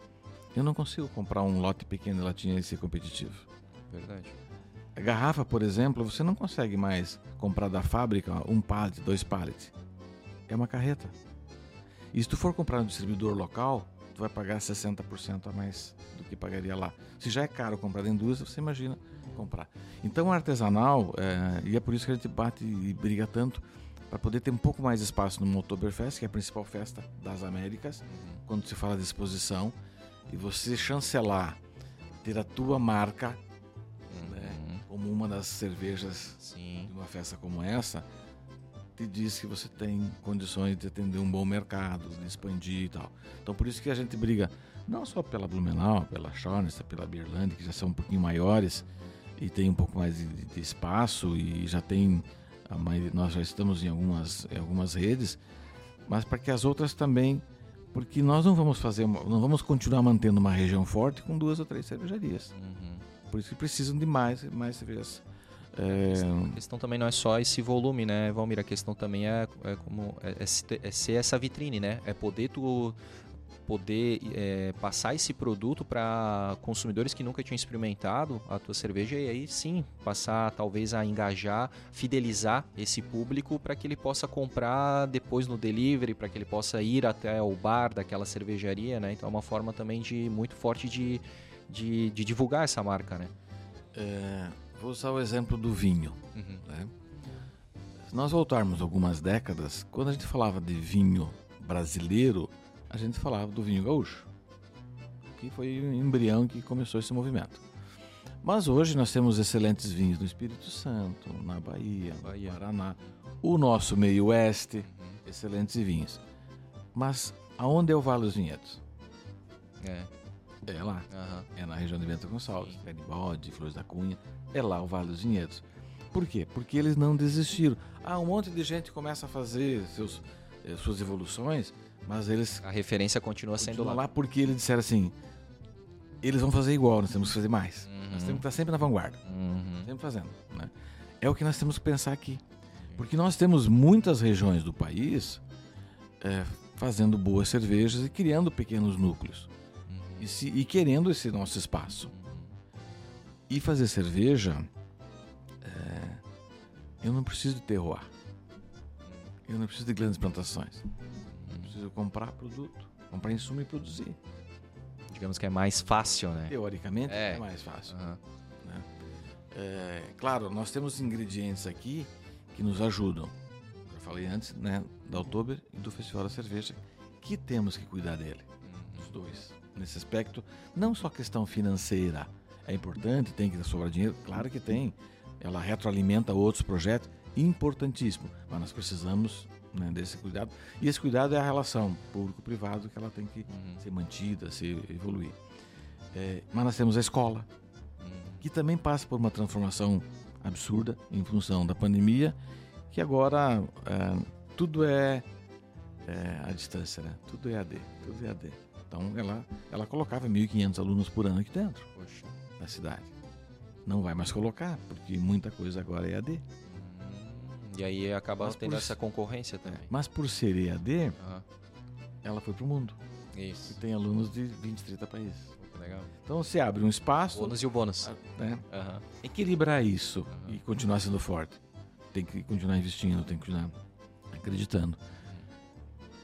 eu não consigo comprar um lote pequeno de latinha e ser competitivo. Verdade. A garrafa, por exemplo, você não consegue mais comprar da fábrica um pallet, dois pallets. É uma carreta. E se tu for comprar no distribuidor local, tu vai pagar 60% a mais do que pagaria lá. Se já é caro comprar da indústria, você imagina comprar. Então, artesanal, é, e é por isso que a gente bate e briga tanto, para poder ter um pouco mais de espaço no Oktoberfest, que é a principal festa das Américas, quando se fala de exposição, e você chancelar, ter a tua marca né, uhum. né, como uma das cervejas Sim. de uma festa como essa, te diz que você tem condições de atender um bom mercado, de expandir e tal. Então por isso que a gente briga não só pela Blumenau, pela Schornster, pela Berlândia, que já são um pouquinho maiores e tem um pouco mais de, de espaço e já tem maioria, nós já estamos em algumas, em algumas redes, mas para que as outras também, porque nós não vamos fazer, não vamos continuar mantendo uma região forte com duas ou três cervejarias. Uhum. Por isso que precisam de mais, mais cervejas é... A questão também não é só esse volume, né, Valmir? A questão também é, é como é, é, é, ser essa vitrine, né? É poder tu poder é, passar esse produto para consumidores que nunca tinham experimentado a tua cerveja e aí sim passar talvez a engajar, fidelizar esse público para que ele possa comprar depois no delivery, para que ele possa ir até o bar daquela cervejaria, né? Então é uma forma também de muito forte de, de, de divulgar essa marca, né? É, Vou usar o exemplo do vinho. Uhum. Né? Se nós voltarmos algumas décadas, quando a gente falava de vinho brasileiro, a gente falava do vinho gaúcho, que foi o embrião que começou esse movimento. Mas hoje nós temos excelentes vinhos no Espírito Santo, na Bahia, Bahia. no Paraná, o nosso meio oeste, uhum. excelentes vinhos. Mas aonde é o Vale dos Vinhedos? É. É lá. Uhum. É na região de Bento Gonçalves, Bode, Flores da Cunha. É lá o Vale dos Vinhedos. Por quê? Porque eles não desistiram. Ah, um monte de gente começa a fazer seus, eh, suas evoluções, mas eles. A referência continua sendo lá. lá porque eles disseram assim: eles vão fazer igual, nós temos que fazer mais. Uhum. Nós temos que estar sempre na vanguarda. Uhum. Sempre fazendo. Né? É o que nós temos que pensar aqui. Porque nós temos muitas regiões do país é, fazendo boas cervejas e criando pequenos núcleos e, se, e querendo esse nosso espaço. E fazer cerveja, é, eu não preciso de terroir. Eu não preciso de grandes plantações. Eu preciso comprar produto, comprar insumo e produzir. Digamos que é mais fácil, né? Teoricamente é, é mais fácil. Uhum. Né? É, claro, nós temos ingredientes aqui que nos ajudam. Eu falei antes, né, da Oktober e do Festival da Cerveja, que temos que cuidar dele, uhum. os dois nesse aspecto, não só questão financeira. É importante, tem que sobrar dinheiro, claro que tem. ela retroalimenta outros projetos, importantíssimo. Mas nós precisamos né, desse cuidado. E esse cuidado é a relação público-privado que ela tem que uhum. ser mantida, se evoluir. É, mas nós temos a escola, uhum. que também passa por uma transformação absurda em função da pandemia, que agora é, tudo é, é à distância, né? Tudo é AD, tudo é AD. Então ela, ela colocava 1.500 alunos por ano aqui dentro Poxa. Da cidade. Não vai mais colocar, porque muita coisa agora é AD. E aí acaba mas tendo por, essa concorrência também. Mas por ser EAD, uhum. ela foi para o mundo. Isso. E tem alunos de 20, 30 países. Legal. Então você abre um espaço. O bônus e o bônus. Né? Uhum. Equilibrar isso uhum. e continuar sendo forte. Tem que continuar investindo, tem que continuar acreditando.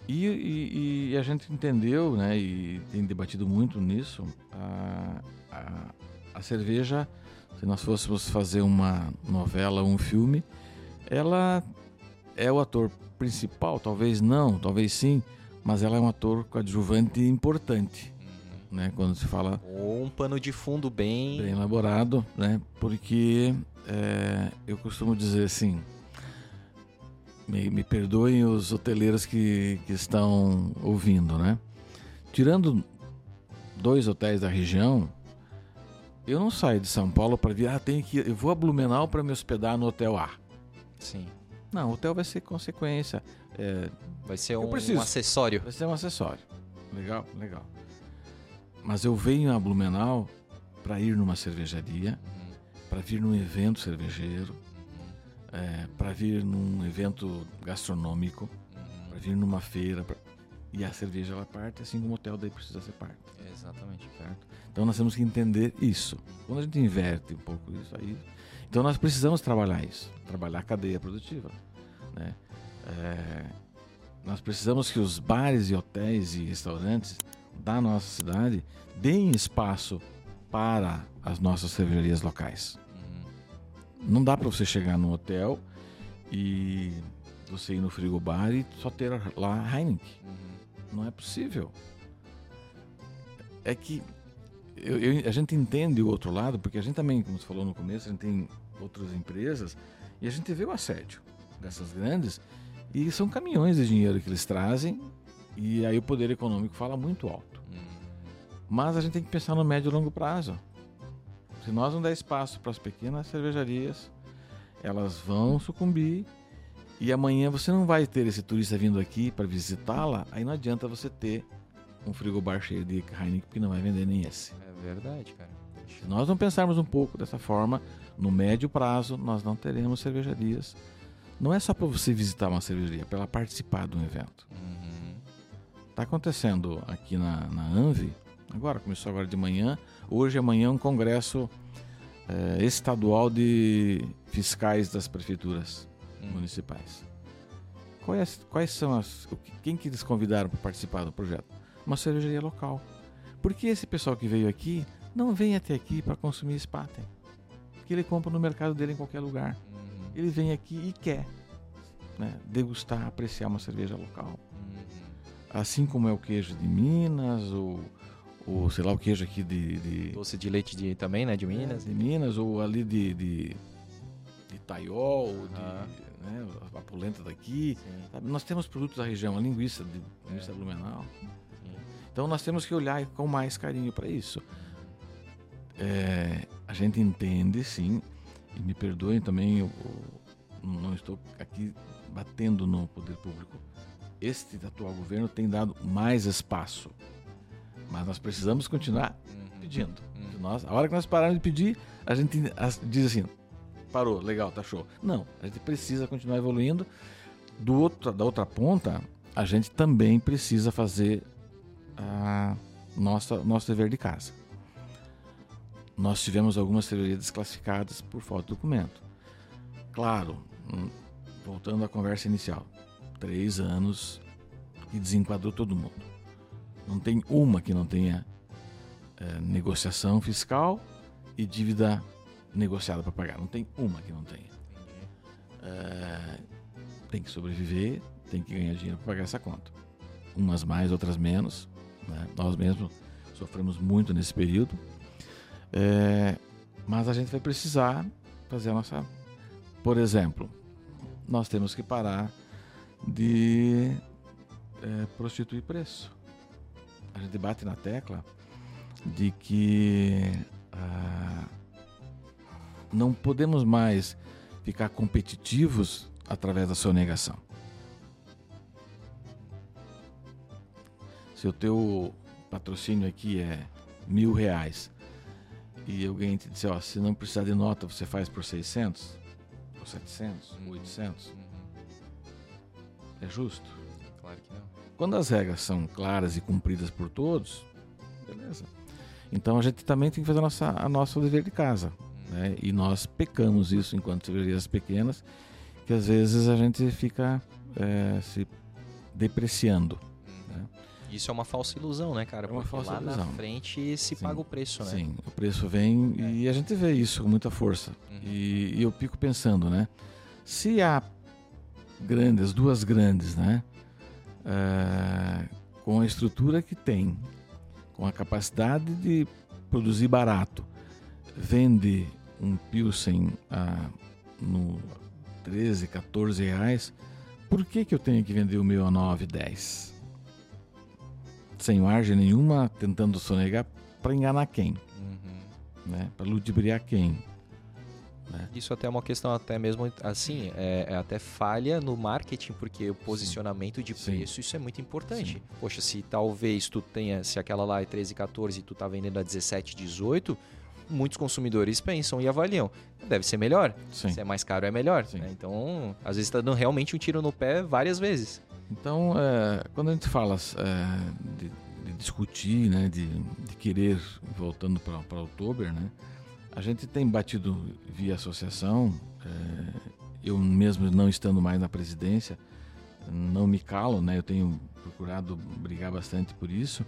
E, e, e, a gente entendeu, né, e tem debatido muito nisso, a, a, a cerveja, se nós fôssemos fazer uma novela, um filme, ela é o ator principal, talvez não, talvez sim, mas ela é um ator coadjuvante importante, uhum. né? Quando se fala ou um pano de fundo bem bem elaborado, né? Porque é, eu costumo dizer assim, me, me, perdoem os hoteleiros que, que estão ouvindo, né? Tirando dois hotéis da região, eu não saio de São Paulo para vir, ah, tenho que, eu vou a Blumenau para me hospedar no hotel A. Sim. Não, o hotel vai ser consequência. É, vai ser um, um, acessório. Vai ser um acessório. Legal, legal. Mas eu venho a Blumenau para ir numa cervejaria, uhum. para vir num evento cervejeiro, uhum. é, para vir num evento gastronômico, uhum. para vir numa feira. Pra... E a cerveja ela parte, assim como o hotel daí precisa ser parte. exatamente. Certo? Então nós temos que entender isso. Quando a gente inverte um pouco isso aí, então nós precisamos trabalhar isso, trabalhar a cadeia produtiva. Né? É, nós precisamos que os bares e hotéis e restaurantes da nossa cidade deem espaço para as nossas cervejarias locais. Uhum. Não dá para você chegar num hotel e você ir no frigobar e só ter lá Heineken. Uhum. Não é possível. É que eu, eu, a gente entende o outro lado, porque a gente também, como você falou no começo, a gente tem outras empresas, e a gente vê o assédio dessas grandes, e são caminhões de dinheiro que eles trazem, e aí o poder econômico fala muito alto. Hum. Mas a gente tem que pensar no médio e longo prazo. Se nós não der espaço para as pequenas cervejarias, elas vão sucumbir e amanhã você não vai ter esse turista vindo aqui para visitá-la, aí não adianta você ter um frigobar cheio de Heineken, porque não vai vender nem esse. É verdade, cara. Se nós não pensarmos um pouco dessa forma, no médio prazo nós não teremos cervejarias. Não é só para você visitar uma cervejaria, é para ela participar de um evento. Está uhum. acontecendo aqui na, na Anvi, agora, começou agora de manhã, hoje e amanhã um congresso é, estadual de fiscais das prefeituras uhum. municipais. Quais, quais são as. Quem que eles convidaram para participar do projeto? Uma cervejaria local. Porque esse pessoal que veio aqui não vem até aqui para consumir Spaten. Porque ele compra no mercado dele em qualquer lugar. Uhum. Ele vem aqui e quer né, degustar, apreciar uma cerveja local. Uhum. Assim como é o queijo de Minas, ou, ou sei lá, o queijo aqui de. de Doce de leite de, também, né? De Minas. É, de Minas, ou ali de, de, de Taiol, de, né, a polenta daqui. Nós temos produtos da região, a linguiça de linguiça blumenau. Então nós temos que olhar com mais carinho para isso é, a gente entende, sim, e me perdoem também, eu, eu não estou aqui batendo no poder público. Este atual governo tem dado mais espaço, mas nós precisamos continuar uhum. pedindo. Uhum. Nós, a hora que nós pararmos de pedir, a gente diz assim: parou, legal, tá show. Não, a gente precisa continuar evoluindo. Do outro, da outra ponta, a gente também precisa fazer a nossa nosso dever de casa nós tivemos algumas cervejarias desclassificadas por falta de documento. Claro, hum, voltando à conversa inicial, três anos e desenquadrou todo mundo. Não tem uma que não tenha é, negociação fiscal e dívida negociada para pagar. Não tem uma que não tenha. É, tem que sobreviver, tem que ganhar dinheiro para pagar essa conta. Umas mais, outras menos. Né? Nós mesmos sofremos muito nesse período é, mas a gente vai precisar fazer a nossa. Por exemplo, nós temos que parar de é, prostituir preço. A gente bate na tecla de que ah, não podemos mais ficar competitivos através da sonegação. Se o teu patrocínio aqui é mil reais e alguém te disser, ó, se não precisar de nota, você faz por 600, por 700, uhum. 800, uhum. é justo? Claro que não. Quando as regras são claras e cumpridas por todos, beleza. Então a gente também tem que fazer a nossa, a nosso dever de casa. Né? E nós pecamos isso enquanto cervejarias pequenas, que às vezes a gente fica é, se depreciando. Isso é uma falsa ilusão, né, cara? É uma falsa lá ilusão. na frente se Sim. paga o preço, né? Sim, o preço vem é. e a gente vê isso com muita força. Uhum. E, e, eu fico pensando, né? Se há grandes, duas grandes, né? É, com a estrutura que tem, com a capacidade de produzir barato, vende um Pilsen a, no 13, 14 reais, por que, que eu tenho que vender o meu a 9, 10? sem margem nenhuma, tentando sonegar para enganar quem, uhum. né? Para ludibriar quem. Né? Isso até é uma questão até mesmo assim, é, é, até falha no marketing, porque o posicionamento de preço, Sim. isso é muito importante. Sim. Poxa, se talvez tu tenha, se aquela lá é 13, 14 e tu tá vendendo a 17, 18, muitos consumidores pensam e avaliam. Deve ser melhor. Sim. Se é mais caro, é melhor. Né? Então, às vezes está dando realmente um tiro no pé várias vezes. Então, é, quando a gente fala é, de, de, discutir, né, de, de querer, voltando para outubro, né, a gente tem batido via associação, é, eu mesmo não estando mais na presidência, não me calo, né, eu tenho procurado brigar bastante por isso,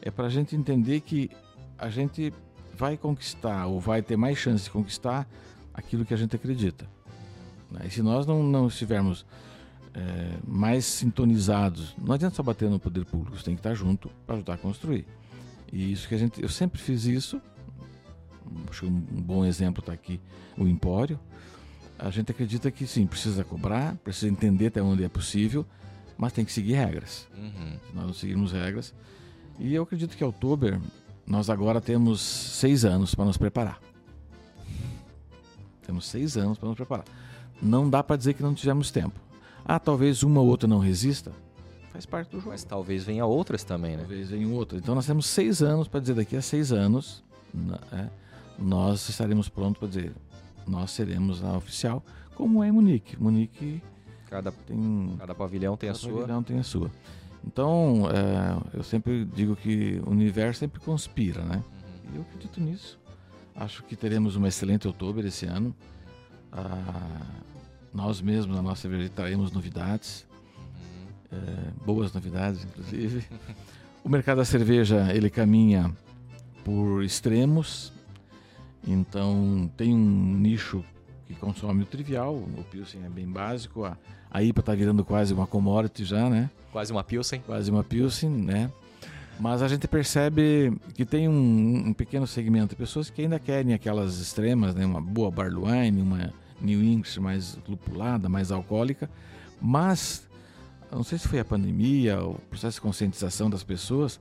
é para a gente entender que a gente vai conquistar ou vai ter mais chance de conquistar aquilo que a gente acredita. Né? E se nós não, não estivermos é, mais sintonizados. Não adianta só bater no poder público, você tem que estar junto para ajudar a construir. E isso que a gente, eu sempre fiz isso. Acho que um bom exemplo está aqui o Empório. A gente acredita que sim, precisa cobrar, precisa entender até onde é possível, mas tem que seguir regras. Uhum. Se nós não seguirmos regras. E eu acredito que outubro nós agora temos seis anos para nos preparar. Temos seis anos para nos preparar. Não dá para dizer que não tivemos tempo. Ah, talvez uma ou outra não resista. Faz parte do jogo. Mas talvez venha outras também, né? Talvez venham outras. Então nós temos seis anos para dizer daqui a seis anos né, nós estaremos prontos para dizer nós seremos a oficial, como é Munique. Munique cada, tem cada pavilhão tem cada a sua. pavilhão tem a sua. Então é, eu sempre digo que o universo sempre conspira, né? Uhum. E eu acredito nisso. Acho que teremos uma excelente outubro esse ano. Ah, nós mesmos, na nossa cervejaria, traremos novidades, uhum. é, boas novidades, inclusive. o mercado da cerveja, ele caminha por extremos, então tem um nicho que consome o trivial, o Pilsen é bem básico, a, a IPA está virando quase uma commodity já, né? Quase uma Pilsen. Quase uma Pilsen, né? Mas a gente percebe que tem um, um, pequeno segmento de pessoas que ainda querem aquelas extremas, né? Uma boa barley wine, uma New English mais lupulada, mais alcoólica, mas não sei se foi a pandemia, o processo de conscientização das pessoas,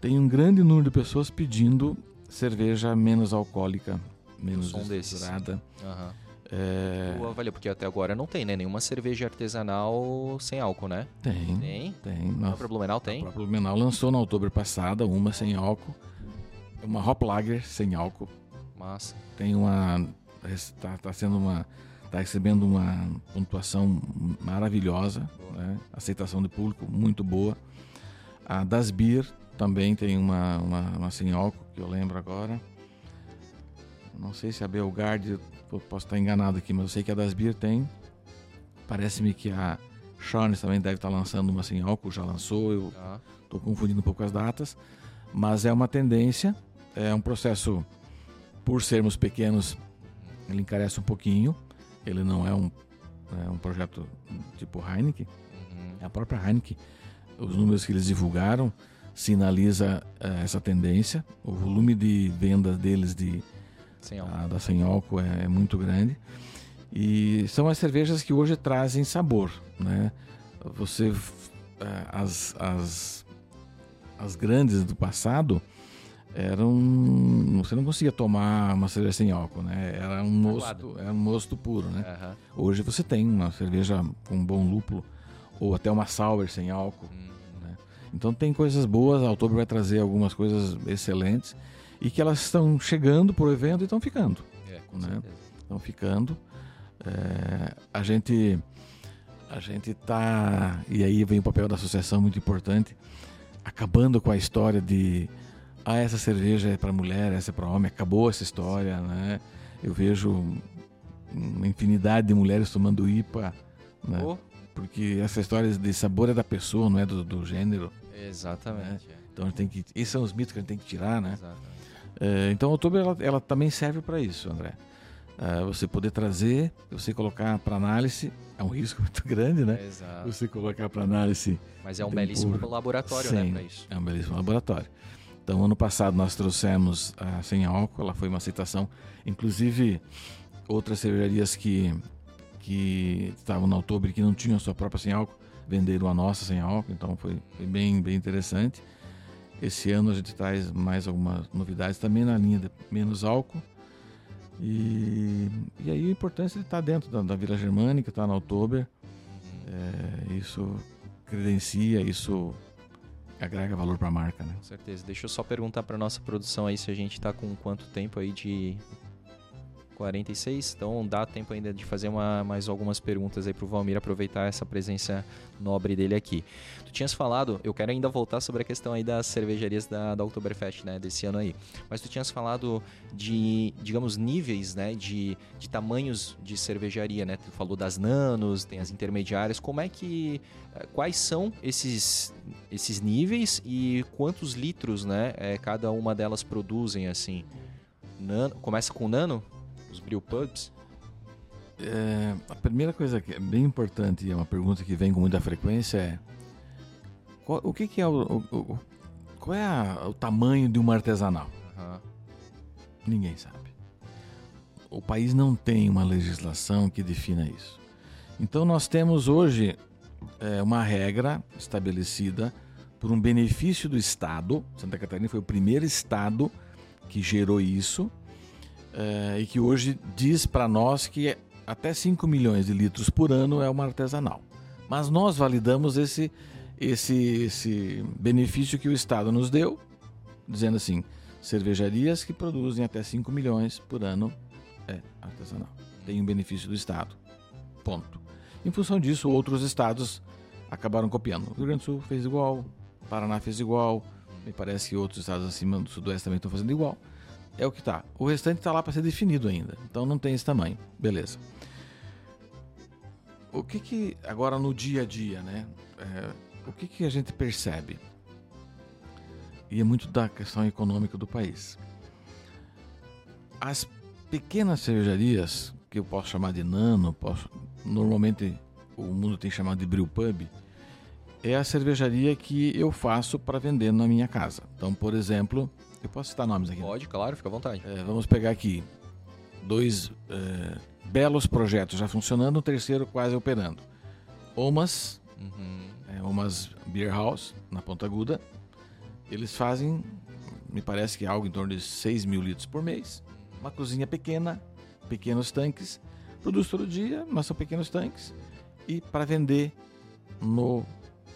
tem um grande número de pessoas pedindo cerveja menos alcoólica, menos estruturada. Uhum. É... Valeu, porque até agora não tem, né? Nenhuma cerveja artesanal sem álcool, né? Tem. Tem? Tem. A própria Blumenau tem? A própria Blumenau lançou na outubro passada uma sem álcool. Uma Hop Lager sem álcool. Massa. Tem uma está tá sendo uma está recebendo uma pontuação maravilhosa, né? aceitação do público muito boa. A Das Beer também tem uma, uma, uma sem álcool, que eu lembro agora. Não sei se a Posso estar enganado aqui, mas eu sei que a Das Beer tem. Parece-me que a Charnes também deve estar lançando uma sem álcool, já lançou, eu estou ah. confundindo um pouco as datas. Mas é uma tendência, é um processo, por sermos pequenos, ele encarece um pouquinho. Ele não é um, é um projeto tipo Heineken. Uhum. É a própria Heineken. Os números que eles divulgaram sinaliza uh, essa tendência. O volume de vendas deles de sem álcool. A da sem álcool é, é muito grande. E são as cervejas que hoje trazem sabor, né? Você é, as, as, as grandes do passado eram você não conseguia tomar uma cerveja sem álcool, né? Era um mosto, era um mosto puro, né? Uhum. Hoje você tem uma cerveja com um bom lúpulo ou até uma sour sem álcool. Uhum. Né? Então tem coisas boas. A Outubro vai trazer algumas coisas excelentes e que elas estão chegando para o evento e estão ficando, é, né? Estão ficando. É, a gente a gente está e aí vem o papel da associação muito importante, acabando com a história de ah essa cerveja é para mulher, essa é para homem, acabou essa história, né? Eu vejo uma infinidade de mulheres tomando IPA, né? Oh. Porque essa história de sabor é da pessoa, não é do, do gênero. Exatamente. Né? Então tem que, esses são os mitos que a gente tem que tirar, né? É, então, outubro ela, ela também serve para isso, André. Uh, você poder trazer, você colocar para análise, é um risco muito grande, né? Exato. Você colocar para análise. Mas é um belíssimo laboratório, né, Sim, né, para isso. É um belíssimo laboratório. Então, ano passado nós trouxemos a sem álcool, ela foi uma aceitação. Inclusive, outras cervejarias que, que estavam na outubro e que não tinham sua própria sem álcool, venderam a nossa sem álcool, então foi, foi bem, bem interessante. Esse ano a gente traz mais algumas novidades também na linha de menos álcool e, e aí a importância de estar dentro da, da Vila Germânica, estar na Oktober, é, isso credencia, isso agrega valor para a marca, né? Com certeza. Deixa eu só perguntar para nossa produção aí se a gente está com quanto tempo aí de 46, então dá tempo ainda de fazer uma, mais algumas perguntas aí para o Valmir aproveitar essa presença nobre dele aqui. Tu tinhas falado, eu quero ainda voltar sobre a questão aí das cervejarias da, da Oktoberfest, né, desse ano aí, mas tu tinhas falado de, digamos, níveis, né, de, de tamanhos de cervejaria, né, tu falou das nanos, tem as intermediárias, como é que, eh, quais são esses, esses níveis e quantos litros, né, é, cada uma delas produzem, assim? Nano, começa com nano? Os brewpubs? É, a primeira coisa que é bem importante e é uma pergunta que vem com muita frequência é qual, o que, que é o, o, o, qual é a, o tamanho de uma artesanal? Uhum. Ninguém sabe. O país não tem uma legislação que defina isso. Então nós temos hoje é, uma regra estabelecida por um benefício do Estado. Santa Catarina foi o primeiro estado que gerou isso é, e que hoje diz para nós que até 5 milhões de litros por ano é uma artesanal. Mas nós validamos esse, esse, esse benefício que o Estado nos deu, dizendo assim: cervejarias que produzem até 5 milhões por ano é artesanal. Tem um benefício do Estado. Ponto. Em função disso, outros estados acabaram copiando. O Rio Grande do Sul fez igual, Paraná fez igual, me parece que outros estados acima do Sudoeste também estão fazendo igual é o que está. O restante está lá para ser definido ainda. Então não tem esse tamanho. Beleza. O que que agora no dia a dia, né? É, o que que a gente percebe? E é muito da questão econômica do país. As pequenas cervejarias, que eu posso chamar de nano, posso, normalmente o mundo tem chamado de brew pub, é a cervejaria que eu faço para vender na minha casa. Então, por exemplo, eu posso citar nomes aqui? Né? Pode, claro, fica à vontade. É, vamos pegar aqui dois é, belos projetos já funcionando, o terceiro quase operando. Omas, uhum. é, Omas Beer House, na Ponta Aguda. Eles fazem, me parece que é algo em torno de 6 mil litros por mês. Uma cozinha pequena, pequenos tanques. Produz todo dia, mas são pequenos tanques. E para vender no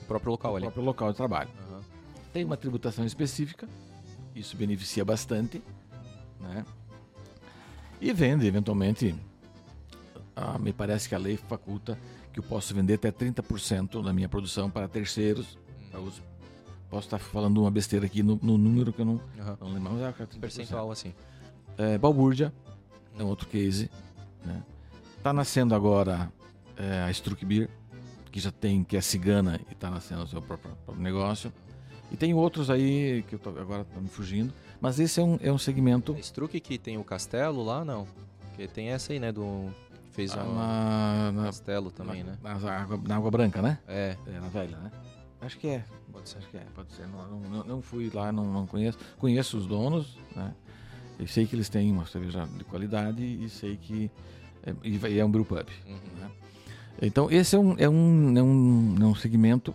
próprio local no ali. próprio local de trabalho. Uhum. Tem uma tributação específica isso beneficia bastante, né? E vende, eventualmente, ah, me parece que a lei faculta que eu posso vender até 30% da minha produção para terceiros. Para os, posso estar falando uma besteira aqui no, no número que eu não, uhum. não lembro, mas é 30%. Percentual assim. É, Balbúrdia é um outro case. Né? Tá nascendo agora é, a Struck Beer, que já tem, que é cigana e está nascendo o seu próprio, próprio negócio. E tem outros aí que eu tô, agora tá me fugindo. Mas esse é um, é um segmento. É Struck que tem o castelo lá, não? Porque tem essa aí, né? Do. Fez ah, um na, castelo também, na, né? Na água, na água Branca, né? É. é. Na velha, né? Acho que é. Pode ser, acho que é. Pode ser. Não, não, não fui lá, não, não conheço. Conheço os donos, né? Eu sei que eles têm uma cerveja de qualidade e sei que é, e é um brew pub. Uhum. Né? Então esse é um, é, um, é, um, é um segmento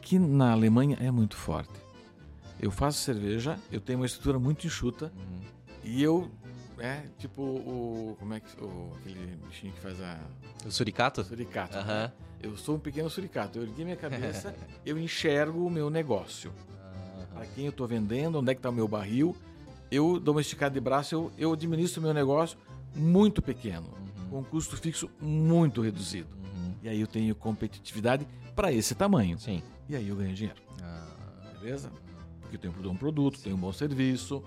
que na Alemanha é muito forte. Eu faço cerveja, eu tenho uma estrutura muito enxuta uhum. e eu é tipo o como é que o, aquele bichinho que faz a o suricato? Suricato. Uhum. Né? Eu sou um pequeno suricato. Eu ergui minha cabeça, eu enxergo o meu negócio. Uhum. Para quem eu estou vendendo, onde é que está o meu barril? Eu dou uma esticada de braço, eu, eu administro o meu negócio muito pequeno, uhum. com um custo fixo muito reduzido. Uhum. E aí eu tenho competitividade para esse tamanho. Sim. E aí eu ganho dinheiro. Ah. Beleza? Porque eu tenho um produto, Sim. tenho um bom serviço,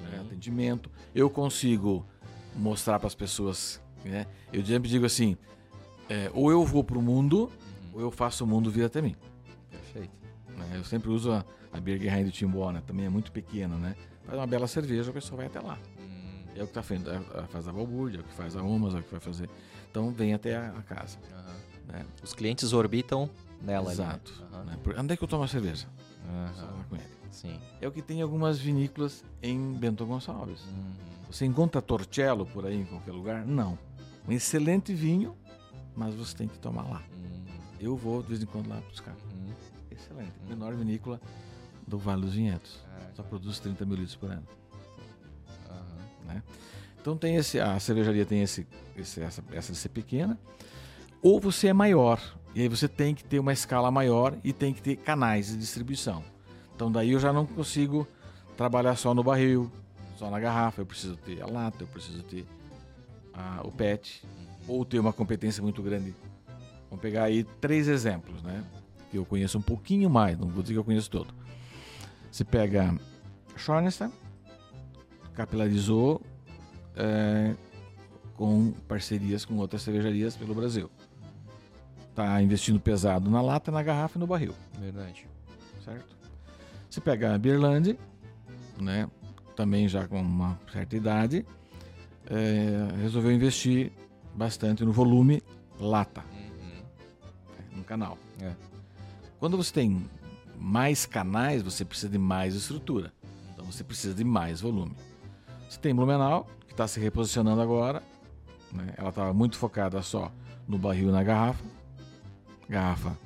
né, atendimento. Eu consigo mostrar para as pessoas. Né? Eu sempre digo assim: é, ou eu vou para o mundo, uhum. ou eu faço o mundo vir até mim. Perfeito. Né? Eu sempre uso a, a Birgerheim do Timbona, também é muito pequena, né? Faz uma bela cerveja, a pessoa vai até lá. Hum. É o que está fazendo, é, é, faz a balbúrdia, é o que faz a Umas, é o que vai fazer. Então vem até a, a casa. Uhum. Né? Os clientes orbitam nela. Exato. Ali, né? Uhum. Né? Onde é que eu tomo a cerveja? Uhum. Com ele. Sim. É o que tem algumas vinícolas em Bento Gonçalves. Uhum. Você encontra Torcello por aí em qualquer lugar? Não. Um excelente vinho, mas você tem que tomar lá. Uhum. Eu vou de vez em quando lá buscar. Uhum. Excelente. Menor vinícola do Vale dos Vinhedos. É. Só produz 30 mil litros por ano. Né? Então tem esse, a cervejaria tem esse, esse, essa, essa de ser pequena. Ou você é maior, e aí você tem que ter uma escala maior e tem que ter canais de distribuição. Então daí eu já não consigo trabalhar só no barril, só na garrafa. Eu preciso ter a lata, eu preciso ter a, o PET, ou ter uma competência muito grande. Vamos pegar aí três exemplos, né? Que eu conheço um pouquinho mais, não vou dizer que eu conheço todo. Você pega Schornstein, capilarizou é, com parcerias com outras cervejarias pelo Brasil. Está investindo pesado na lata, na garrafa e no barril. Verdade. Certo? Você pega a Birland, né, também já com uma certa idade, é, resolveu investir bastante no volume lata, uhum. no canal. É. Quando você tem mais canais, você precisa de mais estrutura. Então você precisa de mais volume. Você tem Blumenau, que está se reposicionando agora. Né? Ela estava muito focada só no barril e na garrafa. Garrafa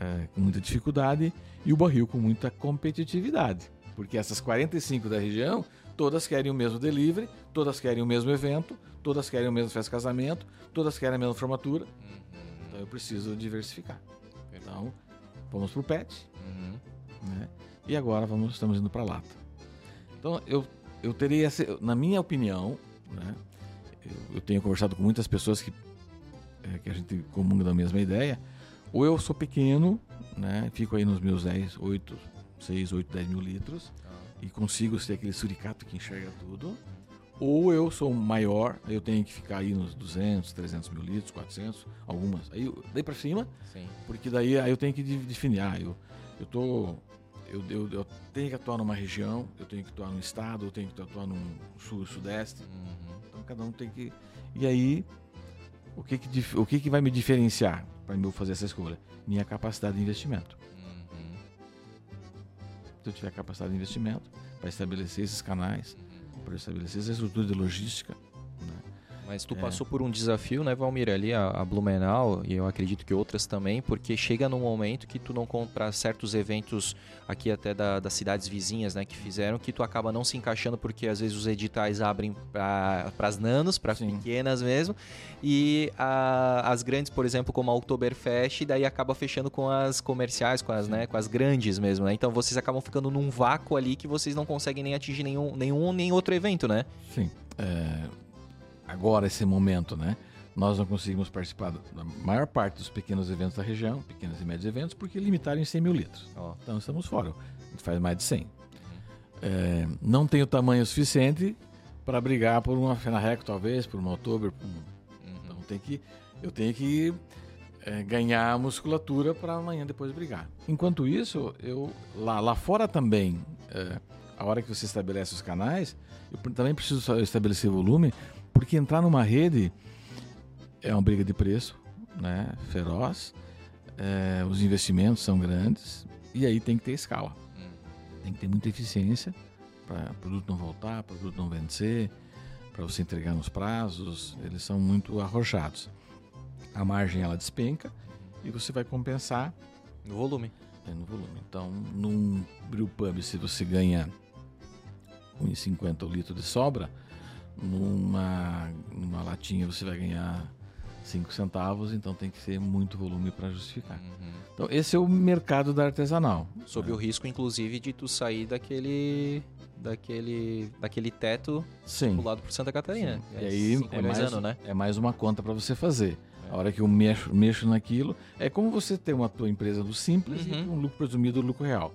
é, com muita dificuldade e o barril com muita competitividade. Porque essas 45 da região, todas querem o mesmo delivery, todas querem o mesmo evento, todas querem o mesmo festa casamento, todas querem a mesma formatura. Uhum. Então eu preciso diversificar. Então, vamos para o PET. Uhum. Né? E agora vamos, estamos indo para a lata. Então eu, eu teria, na minha opinião, né, eu, eu tenho conversado com muitas pessoas que, que a gente comunga da mesma ideia, ou eu sou pequeno, né? Fico aí nos meus 10, 8, 6, 8, 10 mil litros ah. e consigo ser aquele suricato que enxerga tudo. Ou eu sou maior, eu tenho que ficar aí nos 200, 300 mil litros, 400, algumas. Aí daí para cima, Sim. porque daí aí eu tenho que definir. Ah, eu, eu tô. Eu, eu, eu, tenho que atuar numa região, eu tenho que atuar num estado, eu tenho que atuar num sul, sudeste. Uhum. Então cada um tem que. E aí, o que que, o que, que vai me diferenciar? para eu fazer essa escolha? Minha capacidade de investimento. Uhum. Se eu tiver capacidade de investimento para estabelecer esses canais, uhum. para estabelecer essa estrutura de logística, mas tu é. passou por um desafio, né, Valmir, ali a, a, Blumenau, e eu acredito que outras também, porque chega num momento que tu não compra certos eventos aqui até da, das cidades vizinhas, né, que fizeram, que tu acaba não se encaixando, porque às vezes os editais abrem para as nanos, para pequenas mesmo, e a, as grandes, por exemplo, como a Oktoberfest, daí acaba fechando com as comerciais, com as, né, com as grandes mesmo, né? Então vocês acabam ficando num vácuo ali que vocês não conseguem nem atingir nenhum, nenhum nem outro evento, né? Sim. É agora esse momento, né? Nós não conseguimos participar da maior parte dos pequenos eventos da região, pequenos e médios eventos, porque limitaram em 100 mil litros. Oh. Então estamos fora. A gente faz mais de 100. Uhum. É, não tem o tamanho suficiente para brigar por uma Fenarreco, talvez, por uma Oktober. Por... Uhum. Então tem que, eu tenho que é, ganhar musculatura para amanhã depois brigar. Enquanto isso, eu lá, lá fora também, é, a hora que você estabelece os canais, eu também preciso estabelecer volume porque entrar numa rede é uma briga de preço, né? Feroz. É, os investimentos são grandes e aí tem que ter escala. Hum. Tem que ter muita eficiência para o produto não voltar, para o produto não vencer, para você entregar nos prazos, eles são muito arrojados. A margem ela despenca e você vai compensar no volume. É no volume. Então, num brewpub, se você ganha 1,50 o litro de sobra, numa, numa latinha você vai ganhar 5 centavos, então tem que ser muito volume para justificar. Uhum. Então, esse é o mercado da artesanal. Sob né? o risco, inclusive, de tu sair daquele daquele, daquele teto Sim. lado por Santa Catarina. E aí é mais, ano, né? é mais uma conta para você fazer. É. A hora que eu mexo, mexo naquilo, é como você ter uma tua empresa do simples uhum. e um lucro presumido do lucro real.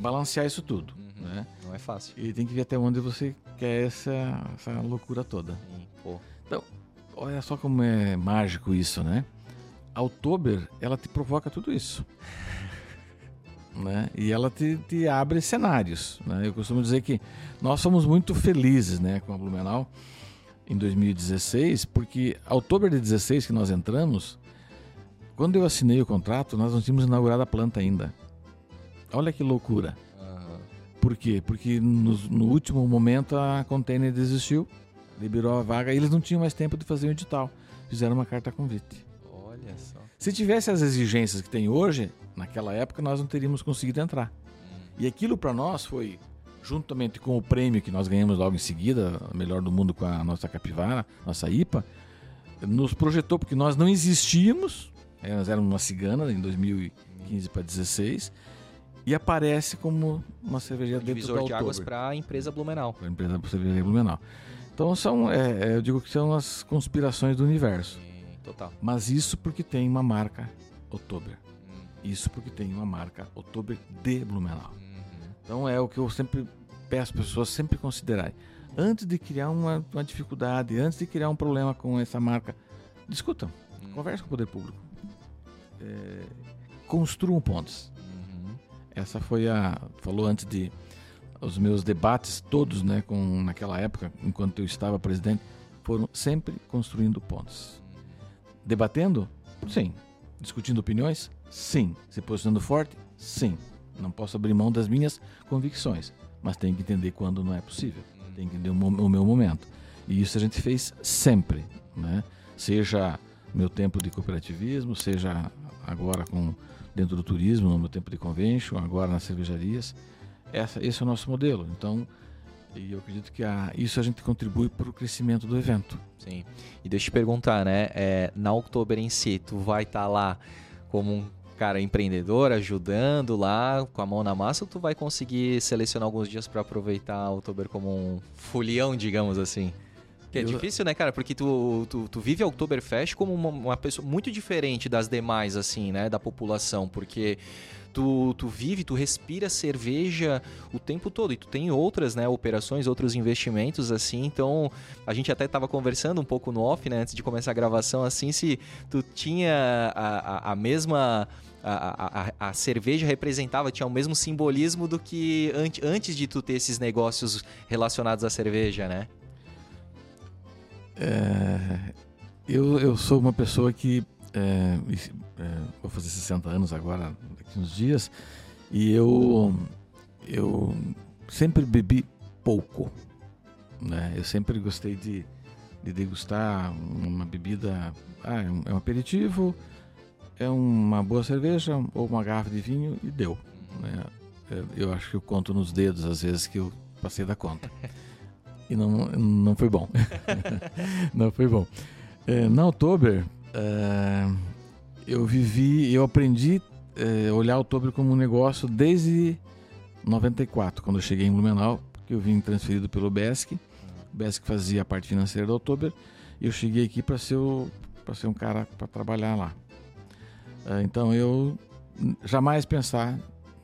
Balancear isso tudo. Uhum. Né? Não é fácil. E tem que ver até onde você quer essa, essa loucura toda. Sim, então, olha só como é mágico isso, né? A Oktober, ela te provoca tudo isso. né? E ela te, te abre cenários. Né? Eu costumo dizer que nós somos muito felizes né, com a Blumenau em 2016, porque outubro de 16 que nós entramos, quando eu assinei o contrato, nós não tínhamos inaugurado a planta ainda. Olha que loucura. Uhum. Por quê? Porque no, no, último momento a container desistiu, liberou a vaga e eles não tinham mais tempo de fazer o edital. Fizeram uma carta convite. Olha só. Se tivesse as exigências que tem hoje, naquela época nós não teríamos conseguido entrar. Hum. E aquilo para nós foi juntamente com o prêmio que nós ganhamos logo em seguida, melhor do mundo com a nossa capivara, nossa IPA, nos projetou porque nós não existíamos, nós éramos uma cigana em 2015 para 16 e aparece como uma cervejaria um dentro do de águas para a empresa Blumenau. Para a empresa cervejaria Blumenau. Então são, é, é, eu digo que são as conspirações do universo. total. Mas isso porque tem uma marca Oktober. Hum. Isso porque tem uma marca Oktober de Blumenau. Então é o que eu sempre peço às pessoas sempre considerarem. Antes de criar uma, uma dificuldade, antes de criar um problema com essa marca, discutam, uhum. conversem com o poder público. É, construam pontes. Essa foi a. Falou antes de. Os meus debates todos, né, com, naquela época, enquanto eu estava presidente, foram sempre construindo pontes. Debatendo? Sim. Discutindo opiniões? Sim. Se posicionando forte? Sim. Não posso abrir mão das minhas convicções, mas tenho que entender quando não é possível. Tenho que entender o meu momento. E isso a gente fez sempre, né? Seja meu tempo de cooperativismo, seja agora com dentro do turismo, no meu tempo de convention, agora nas cervejarias. Essa, esse é o nosso modelo. Então, e eu acredito que a, isso a gente contribui para o crescimento do evento. Sim. E deixa eu te perguntar, né? É, na Oktober em si, tu vai estar tá lá como um cara empreendedor ajudando lá com a mão na massa ou tu vai conseguir selecionar alguns dias para aproveitar o Oktober como um folião, digamos assim? Que é difícil, né, cara? Porque tu, tu, tu vive a Oktoberfest como uma, uma, pessoa muito diferente das demais, assim, né? Da população. Porque tu, tu vive, tu respira cerveja o tempo todo. E tu tem outras, né, operações, outros investimentos, assim. Então, a gente até estava conversando um pouco no off, né, antes de começar a gravação, assim, se tu tinha a, a, a mesma. A, a, a, cerveja representava, tinha o mesmo simbolismo do que an antes de tu ter esses negócios relacionados à cerveja, né? É, eu, eu sou uma pessoa que é, é, vou fazer 60 anos agora, daqui uns dias, e eu, eu sempre bebi pouco. Né? Eu sempre gostei de, de degustar uma bebida, ah, é um, é aperitivo, é uma boa cerveja ou uma garrafa de vinho e deu. Né? Eu acho que eu conto nos dedos às vezes que eu passei da conta. E não, não foi bom. não foi bom. É, na Oktober, é, eu vivi, eu aprendi é, olhar o Oktober como um negócio desde 94, quando eu cheguei em Blumenau, porque eu vim transferido pelo BESC. O BESC fazia a parte financeira da Oktober. E eu cheguei aqui para ser, ser um cara para trabalhar lá. É, então eu jamais pensar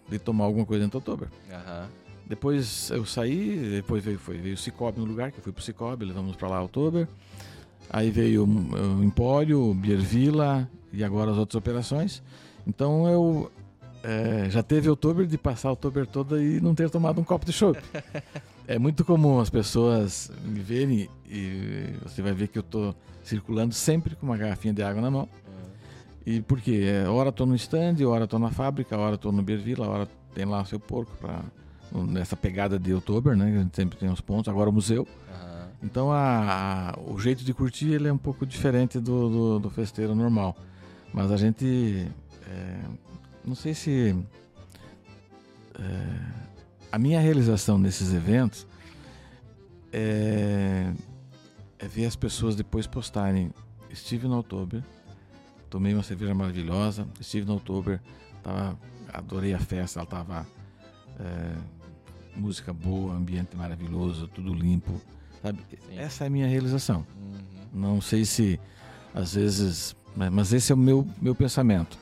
de tomar alguma coisa dentro do Oktober. Uhum. Depois eu saí, depois veio, foi, veio o Cicobi no lugar, que eu fui pro Cicobi, levamos para lá Oktober. Aí veio o Empório, Biervilla e agora as outras operações. Então eu é, já teve outubro de passar outubro todo e não ter tomado um copo de chopp. é muito comum as pessoas me verem e você vai ver que eu estou circulando sempre com uma garrafinha de água na mão. E por quê? É, hora estou no stand, hora estou na fábrica, hora estou no Biervilla, hora tem lá o seu porco para nessa pegada de outubro, né? A gente sempre tem os pontos. Agora o museu. Uhum. Então a, a, o jeito de curtir ele é um pouco diferente do, do, do festeiro normal. Mas a gente. É, não sei se. É, a minha realização nesses eventos é, é ver as pessoas depois postarem. Estive no outubro, tomei uma cerveja maravilhosa, estive no outubro, tava, adorei a festa, ela tava é, música boa, ambiente maravilhoso, tudo limpo, sabe? Essa é a minha realização. Uhum. Não sei se às vezes, mas esse é o meu meu pensamento.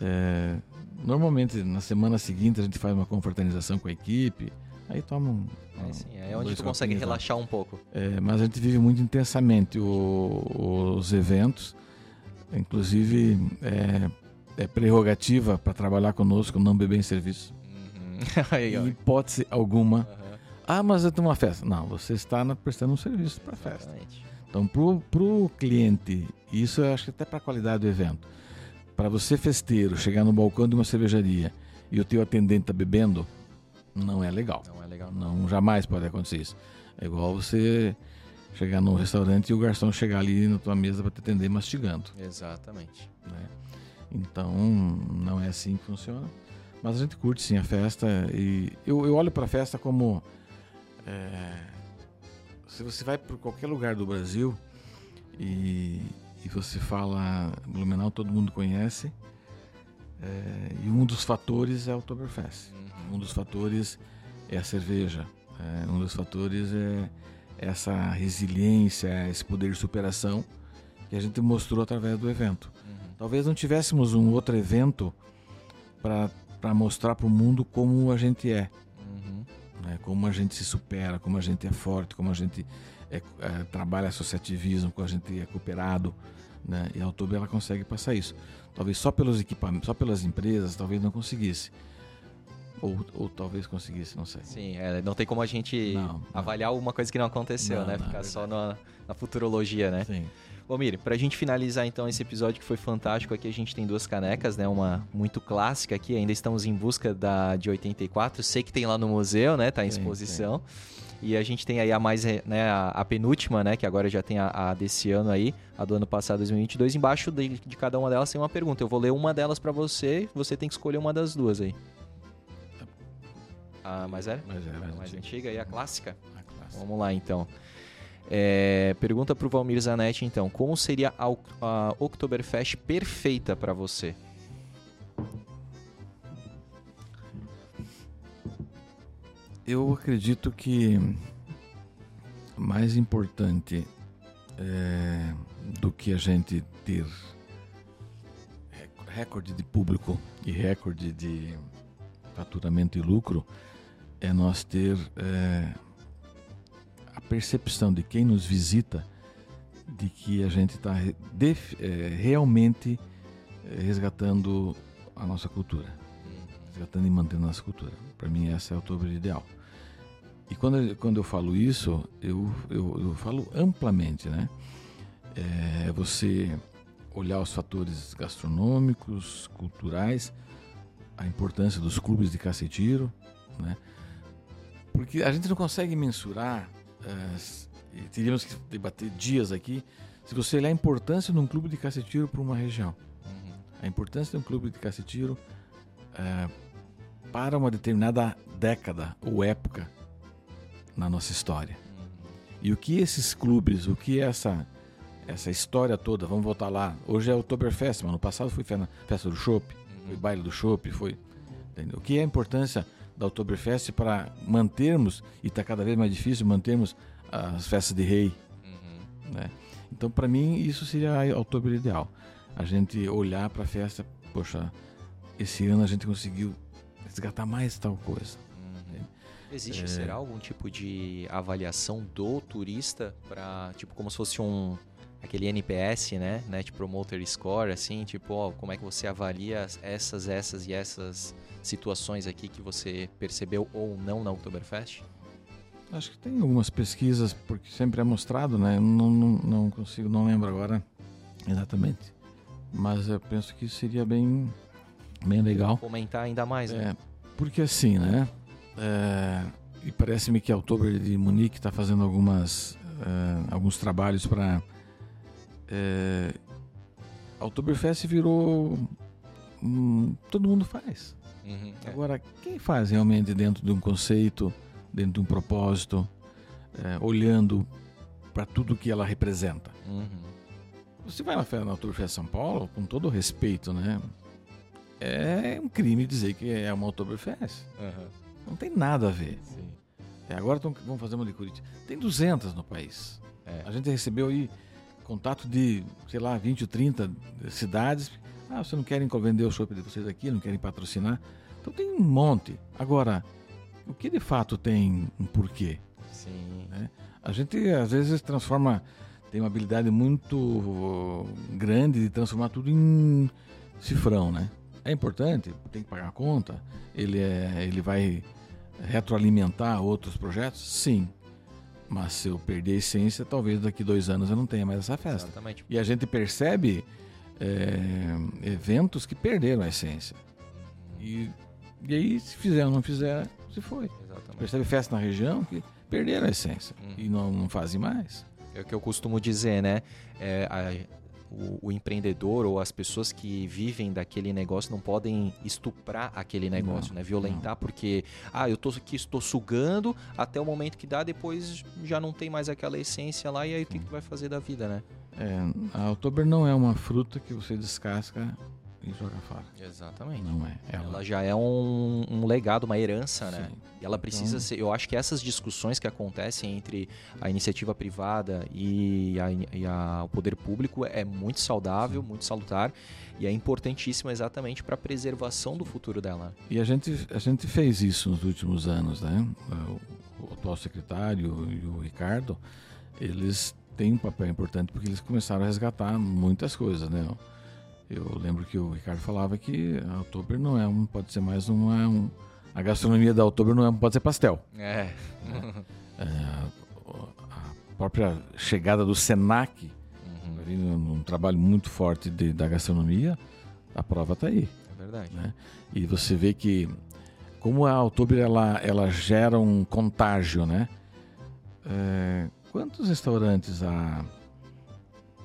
É, normalmente na semana seguinte a gente faz uma confraternização com a equipe, aí toma um. É, sim, é onde tu consegue relaxar um pouco. É, mas a gente vive muito intensamente o, os eventos, inclusive é, é prerrogativa para trabalhar conosco não beber em serviço. Aí, em hipótese alguma. Uhum. Ah, mas eu tenho uma festa. Não, você está prestando um serviço para a festa. Então, para o cliente, isso eu acho que até para a qualidade do evento. Para você, festeiro, chegar no balcão de uma cervejaria e o teu atendente está bebendo, não é legal. Não é legal. Não, jamais pode acontecer isso. É igual você chegar num restaurante e o garçom chegar ali na tua mesa para te atender mastigando. Exatamente. Né? Então, não é assim que funciona. Mas a gente curte sim a festa e eu, eu olho para a festa como é, se você vai para qualquer lugar do Brasil e, e você fala Blumenau, todo mundo conhece. É, e um dos fatores é o Oktoberfest. Uhum. Um dos fatores é a cerveja. É, um dos fatores é essa resiliência, esse poder de superação que a gente mostrou através do evento. Uhum. Talvez não tivéssemos um outro evento para para mostrar para o mundo como a gente é, uhum. né? como a gente se supera, como a gente é forte, como a gente é, é, trabalha associativismo, como a gente é cooperado. Né? E a Autobe ela consegue passar isso. Talvez só pelos equipamentos, só pelas empresas, talvez não conseguisse. Ou, ou talvez conseguisse, não sei. Sim, é, não tem como a gente não, avaliar não. uma coisa que não aconteceu, não, né? Ficar é só na, na futurologia, né? Sim. Bom, Miri, pra gente finalizar então esse episódio que foi fantástico, aqui a gente tem duas canecas, né? Uma muito clássica aqui, ainda estamos em busca da de 84. Sei que tem lá no museu, né? Tá em exposição. E a gente tem aí a mais, né, a, a, penúltima, né, que agora já tem a, a, desse ano aí, a do ano passado, 2022. Embaixo de, de cada uma delas tem uma pergunta. Eu vou ler uma delas para você, você tem que escolher uma das duas aí. A mais velha? Mais velha. A mais antiga e a clássica? A clássica. Vamos lá então. É, pergunta para o Valmir Zanetti, então. Como seria a, a Oktoberfest perfeita para você? Eu acredito que mais importante é, do que a gente ter recorde de público e recorde de faturamento e lucro é nós ter é, percepção de quem nos visita de que a gente está é, realmente é, resgatando a nossa cultura, resgatando e mantendo a nossa cultura. Para mim, essa é o outubro ideal. E quando, quando eu falo isso, eu, eu, eu falo amplamente, né? É você olhar os fatores gastronômicos, culturais, a importância dos clubes de caça e tiro, né? Porque a gente não consegue mensurar é, teríamos que debater dias aqui. Se você olhar a importância de um clube de cacetiro para uma região, uhum. a importância de um clube de cacetiro é, para uma determinada década ou época na nossa história. Uhum. E o que esses clubes, o que essa essa história toda, vamos voltar lá. Hoje é o Oktoberfest, mas no passado foi festa do Chopp, uhum. foi baile do Chopp, foi. Entendeu? O que é a importância da Oktoberfest para mantermos, e está cada vez mais difícil mantermos as festas de rei. Uhum. Né? Então, para mim, isso seria a outubro ideal. A gente olhar para a festa, poxa, esse ano a gente conseguiu resgatar mais tal coisa. Uhum. Existe, é... será algum tipo de avaliação do turista para, tipo, como se fosse um aquele NPS, né, Net Promoter Score, assim, tipo, ó, como é que você avalia essas, essas e essas situações aqui que você percebeu ou não na Oktoberfest? Acho que tem algumas pesquisas, porque sempre é mostrado, né? Não, não, não consigo, não lembro agora exatamente. Mas eu penso que seria bem, bem legal. Comentar ainda mais, né? É, porque assim, né? É, e parece-me que a Oktober de Munique está fazendo algumas, é, alguns trabalhos para. É, a Oktoberfest virou. Hum, todo mundo faz. Uhum, é. Agora, quem faz realmente dentro de um conceito, dentro de um propósito, é, olhando para tudo que ela representa? Uhum. Você vai na Feira Oktoberfest São Paulo, com todo o respeito, né? É um crime dizer que é uma Oktoberfest. Uhum. Não tem nada a ver. É, agora tão, vamos fazer uma de Curitiba. Tem 200 no país. É. A gente recebeu aí contato de, sei lá, 20 ou 30 cidades. Ah, vocês não querem vender o shopping de vocês aqui, não querem patrocinar. Então tem um monte. Agora, o que de fato tem um porquê? Sim. Né? A gente às vezes transforma, tem uma habilidade muito grande de transformar tudo em cifrão, né? É importante, tem que pagar a conta, ele, é, ele vai retroalimentar outros projetos? Sim. Mas se eu perder a essência, talvez daqui dois anos eu não tenha mais essa festa. Exatamente. E a gente percebe é, eventos que perderam a essência. E, e aí, se fizer ou não fizer, se foi. Exatamente. Percebe festa na região que perderam a essência uhum. e não, não fazem mais. É o que eu costumo dizer, né? É, o, o, empreendedor ou as pessoas que vivem daquele negócio não podem estuprar aquele negócio, não, né? Violentar, não. porque, ah, eu tô aqui, estou sugando até o momento que dá, depois já não tem mais aquela essência lá, e aí o que, que vai fazer da vida, né? É, a Oktober não é uma fruta que você descasca e joga fora. Exatamente. Não é. Ela, ela já é um, um, legado, uma herança, né? Sim. E ela precisa então... ser. Eu acho que essas discussões que acontecem entre a iniciativa privada e, a, e a, o poder público é muito saudável, Sim. muito salutar e é importantíssima exatamente para a preservação do futuro dela. E a gente, a gente fez isso nos últimos anos, né? O, o atual secretário e o Ricardo, eles têm um papel importante porque eles começaram a resgatar muitas coisas, né? Eu lembro que o Ricardo falava que a Oktober não é um, pode ser mais uma, um, a gastronomia da Oktober não é, pode ser pastel. É. é a própria chegada do Senac, uhum. um trabalho muito forte de, da gastronomia, a prova está aí. É verdade. Né? E você vê que como a Oktober ela, ela gera um contágio, né? É, quantos restaurantes há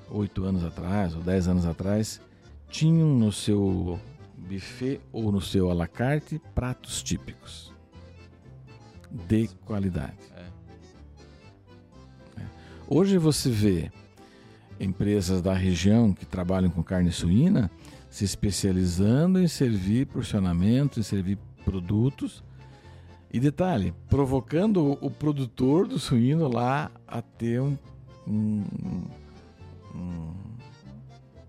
oito anos atrás ou dez anos atrás tinham no seu buffet ou no seu à la carte pratos típicos de qualidade. É. É. Hoje você vê empresas da região que trabalham com carne suína se especializando em servir porcionamento, em servir produtos. E detalhe, provocando o produtor do suíno lá a ter um, um, um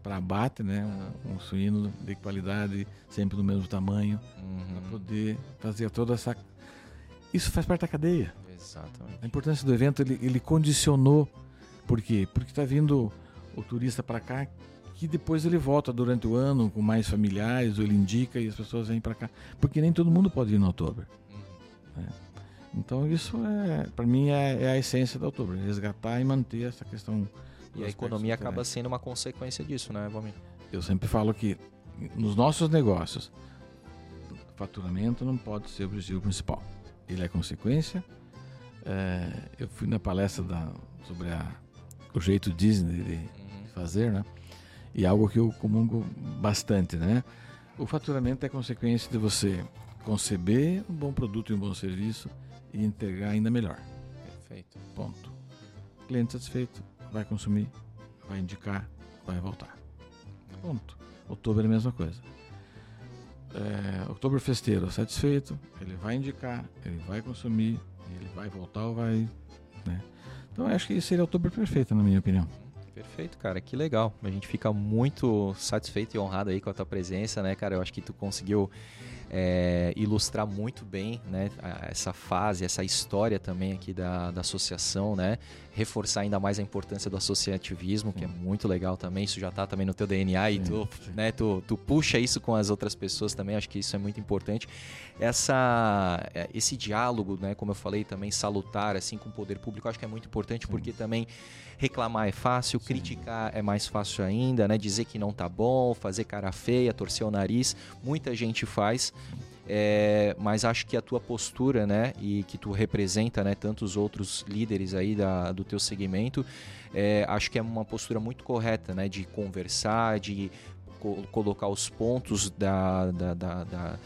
para abate, né? Um, um, suíno de qualidade, sempre do mesmo tamanho, uhum. para poder fazer toda essa. Isso faz parte da cadeia. Exatamente. A importância do evento ele, ele condicionou. Por quê? Porque está vindo o turista para cá que depois ele volta durante o ano com mais familiares, ou ele indica e as pessoas vêm para cá. Porque nem todo mundo pode ir no outubro. Uhum. Né? Então isso é, para mim, é, é, a essência do outubro, resgatar e manter essa questão e a economia acaba sendo uma consequência disso, né, Valmir? Eu sempre falo que nos nossos negócios, faturamento não pode ser o objetivo principal. Ele é consequência. É, eu fui na palestra da, sobre a, o jeito Disney de, uhum. de fazer, né? E algo que eu comungo bastante, né? O faturamento é consequência de você conceber um bom produto e um bom serviço e entregar ainda melhor. Perfeito. Ponto. Cliente satisfeito, vai consumir, vai indicar, vai voltar. Ponto. Outubro é a mesma coisa. É, outubro festeiro satisfeito, ele vai indicar, ele vai consumir, ele vai voltar ou vai. Né? Então acho que seria outubro perfeito, na minha opinião. Perfeito, cara, que legal. A gente fica muito satisfeito e honrado aí com a tua presença, né, cara? Eu acho que tu conseguiu é, ilustrar muito bem né, essa fase, essa história também aqui da, da associação, né? Reforçar ainda mais a importância do associativismo, que é muito legal também. Isso já está também no teu DNA e tu, né, tu, tu puxa isso com as outras pessoas também. Acho que isso é muito importante. Essa, é, esse diálogo, né, como eu falei também, salutar assim com o poder público, acho que é muito importante porque também reclamar é fácil, Sim. criticar é mais fácil ainda, né? Dizer que não tá bom, fazer cara feia, torcer o nariz, muita gente faz. É, mas acho que a tua postura, né, e que tu representa, né, tantos outros líderes aí da, do teu segmento, é, acho que é uma postura muito correta, né, de conversar, de co colocar os pontos da, da, da, da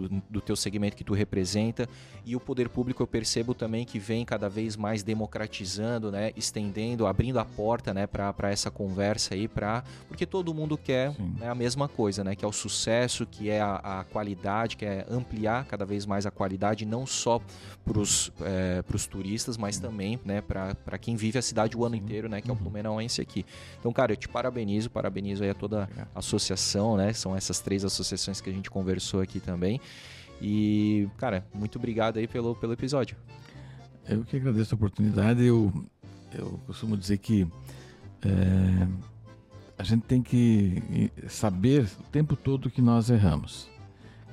do, do teu segmento que tu representa e o poder público eu percebo também que vem cada vez mais democratizando, né, estendendo, abrindo a porta, né, para essa conversa aí, para porque todo mundo quer né, a mesma coisa, né, que é o sucesso, que é a, a qualidade, que é ampliar cada vez mais a qualidade, não só para os é, turistas, mas Sim. também, né, para quem vive a cidade o ano Sim. inteiro, né, que é o Blumenauense uhum. aqui. Então, cara, eu te parabenizo, parabenizo aí a toda a associação, né, são essas três associações que a gente conversou aqui também. E, cara, muito obrigado aí pelo, pelo episódio. Eu que agradeço a oportunidade. Eu, eu costumo dizer que é, a gente tem que saber o tempo todo que nós erramos.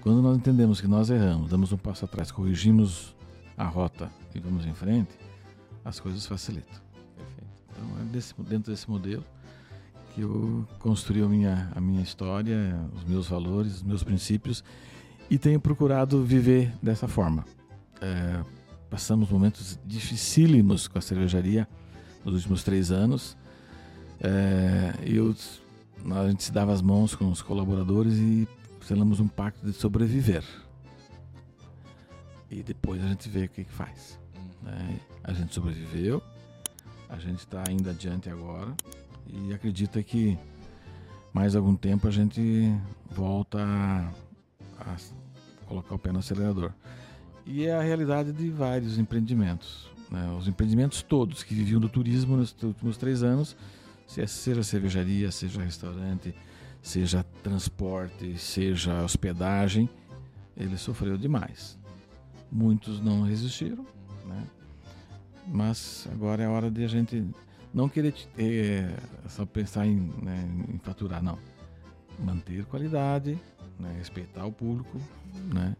Quando nós entendemos que nós erramos, damos um passo atrás, corrigimos a rota e vamos em frente, as coisas facilitam. Perfeito. Então é desse, dentro desse modelo que eu construí a minha, a minha história, os meus valores, os meus princípios e tenho procurado viver dessa forma. É, passamos momentos dificílimos com a cervejaria nos últimos três anos. É, eu, a gente se dava as mãos com os colaboradores e selamos um pacto de sobreviver. E depois a gente vê o que, que faz. Né? A gente sobreviveu, a gente está indo adiante agora e acredita que mais algum tempo a gente volta a, a colocar o pé no acelerador. E é a realidade de vários empreendimentos. Né? Os empreendimentos todos que viviam do turismo nos últimos três anos, seja cervejaria, seja restaurante, seja transporte, seja hospedagem, ele sofreu demais. Muitos não resistiram, né? mas agora é hora de a gente não querer é, só pensar em, né, em faturar, não. Manter qualidade, né, respeitar o público, né?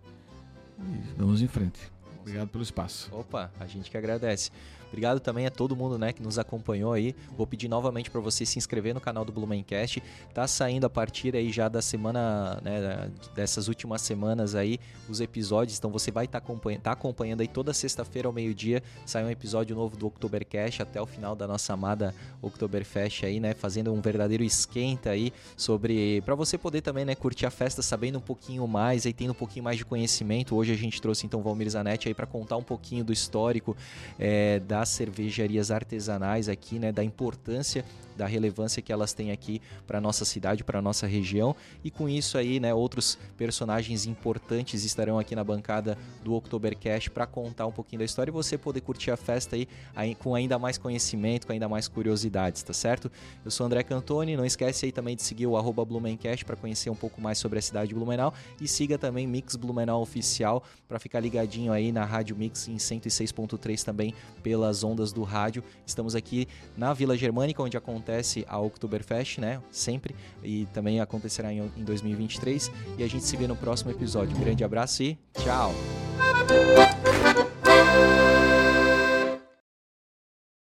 E vamos em frente. Obrigado pelo espaço. Opa, a gente que agradece. Obrigado também a todo mundo né, que nos acompanhou aí. Vou pedir novamente para você se inscrever no canal do Blumencast. Tá saindo a partir aí já da semana, né, dessas últimas semanas aí, os episódios. Então você vai estar tá acompanhando, tá acompanhando aí toda sexta-feira ao meio-dia. Sai um episódio novo do Oktobercast até o final da nossa amada Oktoberfest aí, né? Fazendo um verdadeiro esquenta aí sobre. para você poder também, né, curtir a festa sabendo um pouquinho mais aí, tendo um pouquinho mais de conhecimento. Hoje a gente trouxe então o Valmir Zanetti aí para contar um pouquinho do histórico é, da das cervejarias artesanais aqui, né, da importância da relevância que elas têm aqui para nossa cidade, para nossa região. E com isso aí, né, outros personagens importantes estarão aqui na bancada do Oktobercast para contar um pouquinho da história e você poder curtir a festa aí, aí com ainda mais conhecimento, com ainda mais curiosidades, tá certo? Eu sou André Cantoni, não esquece aí também de seguir o arroba Blumencast para conhecer um pouco mais sobre a cidade de Blumenau e siga também Mix Blumenau Oficial para ficar ligadinho aí na Rádio Mix em 106.3 também pelas ondas do rádio. Estamos aqui na Vila Germânica, onde acontece acontece a Oktoberfest, né? Sempre. E também acontecerá em, 2023. E a gente se vê no próximo episódio. Grande abraço e tchau!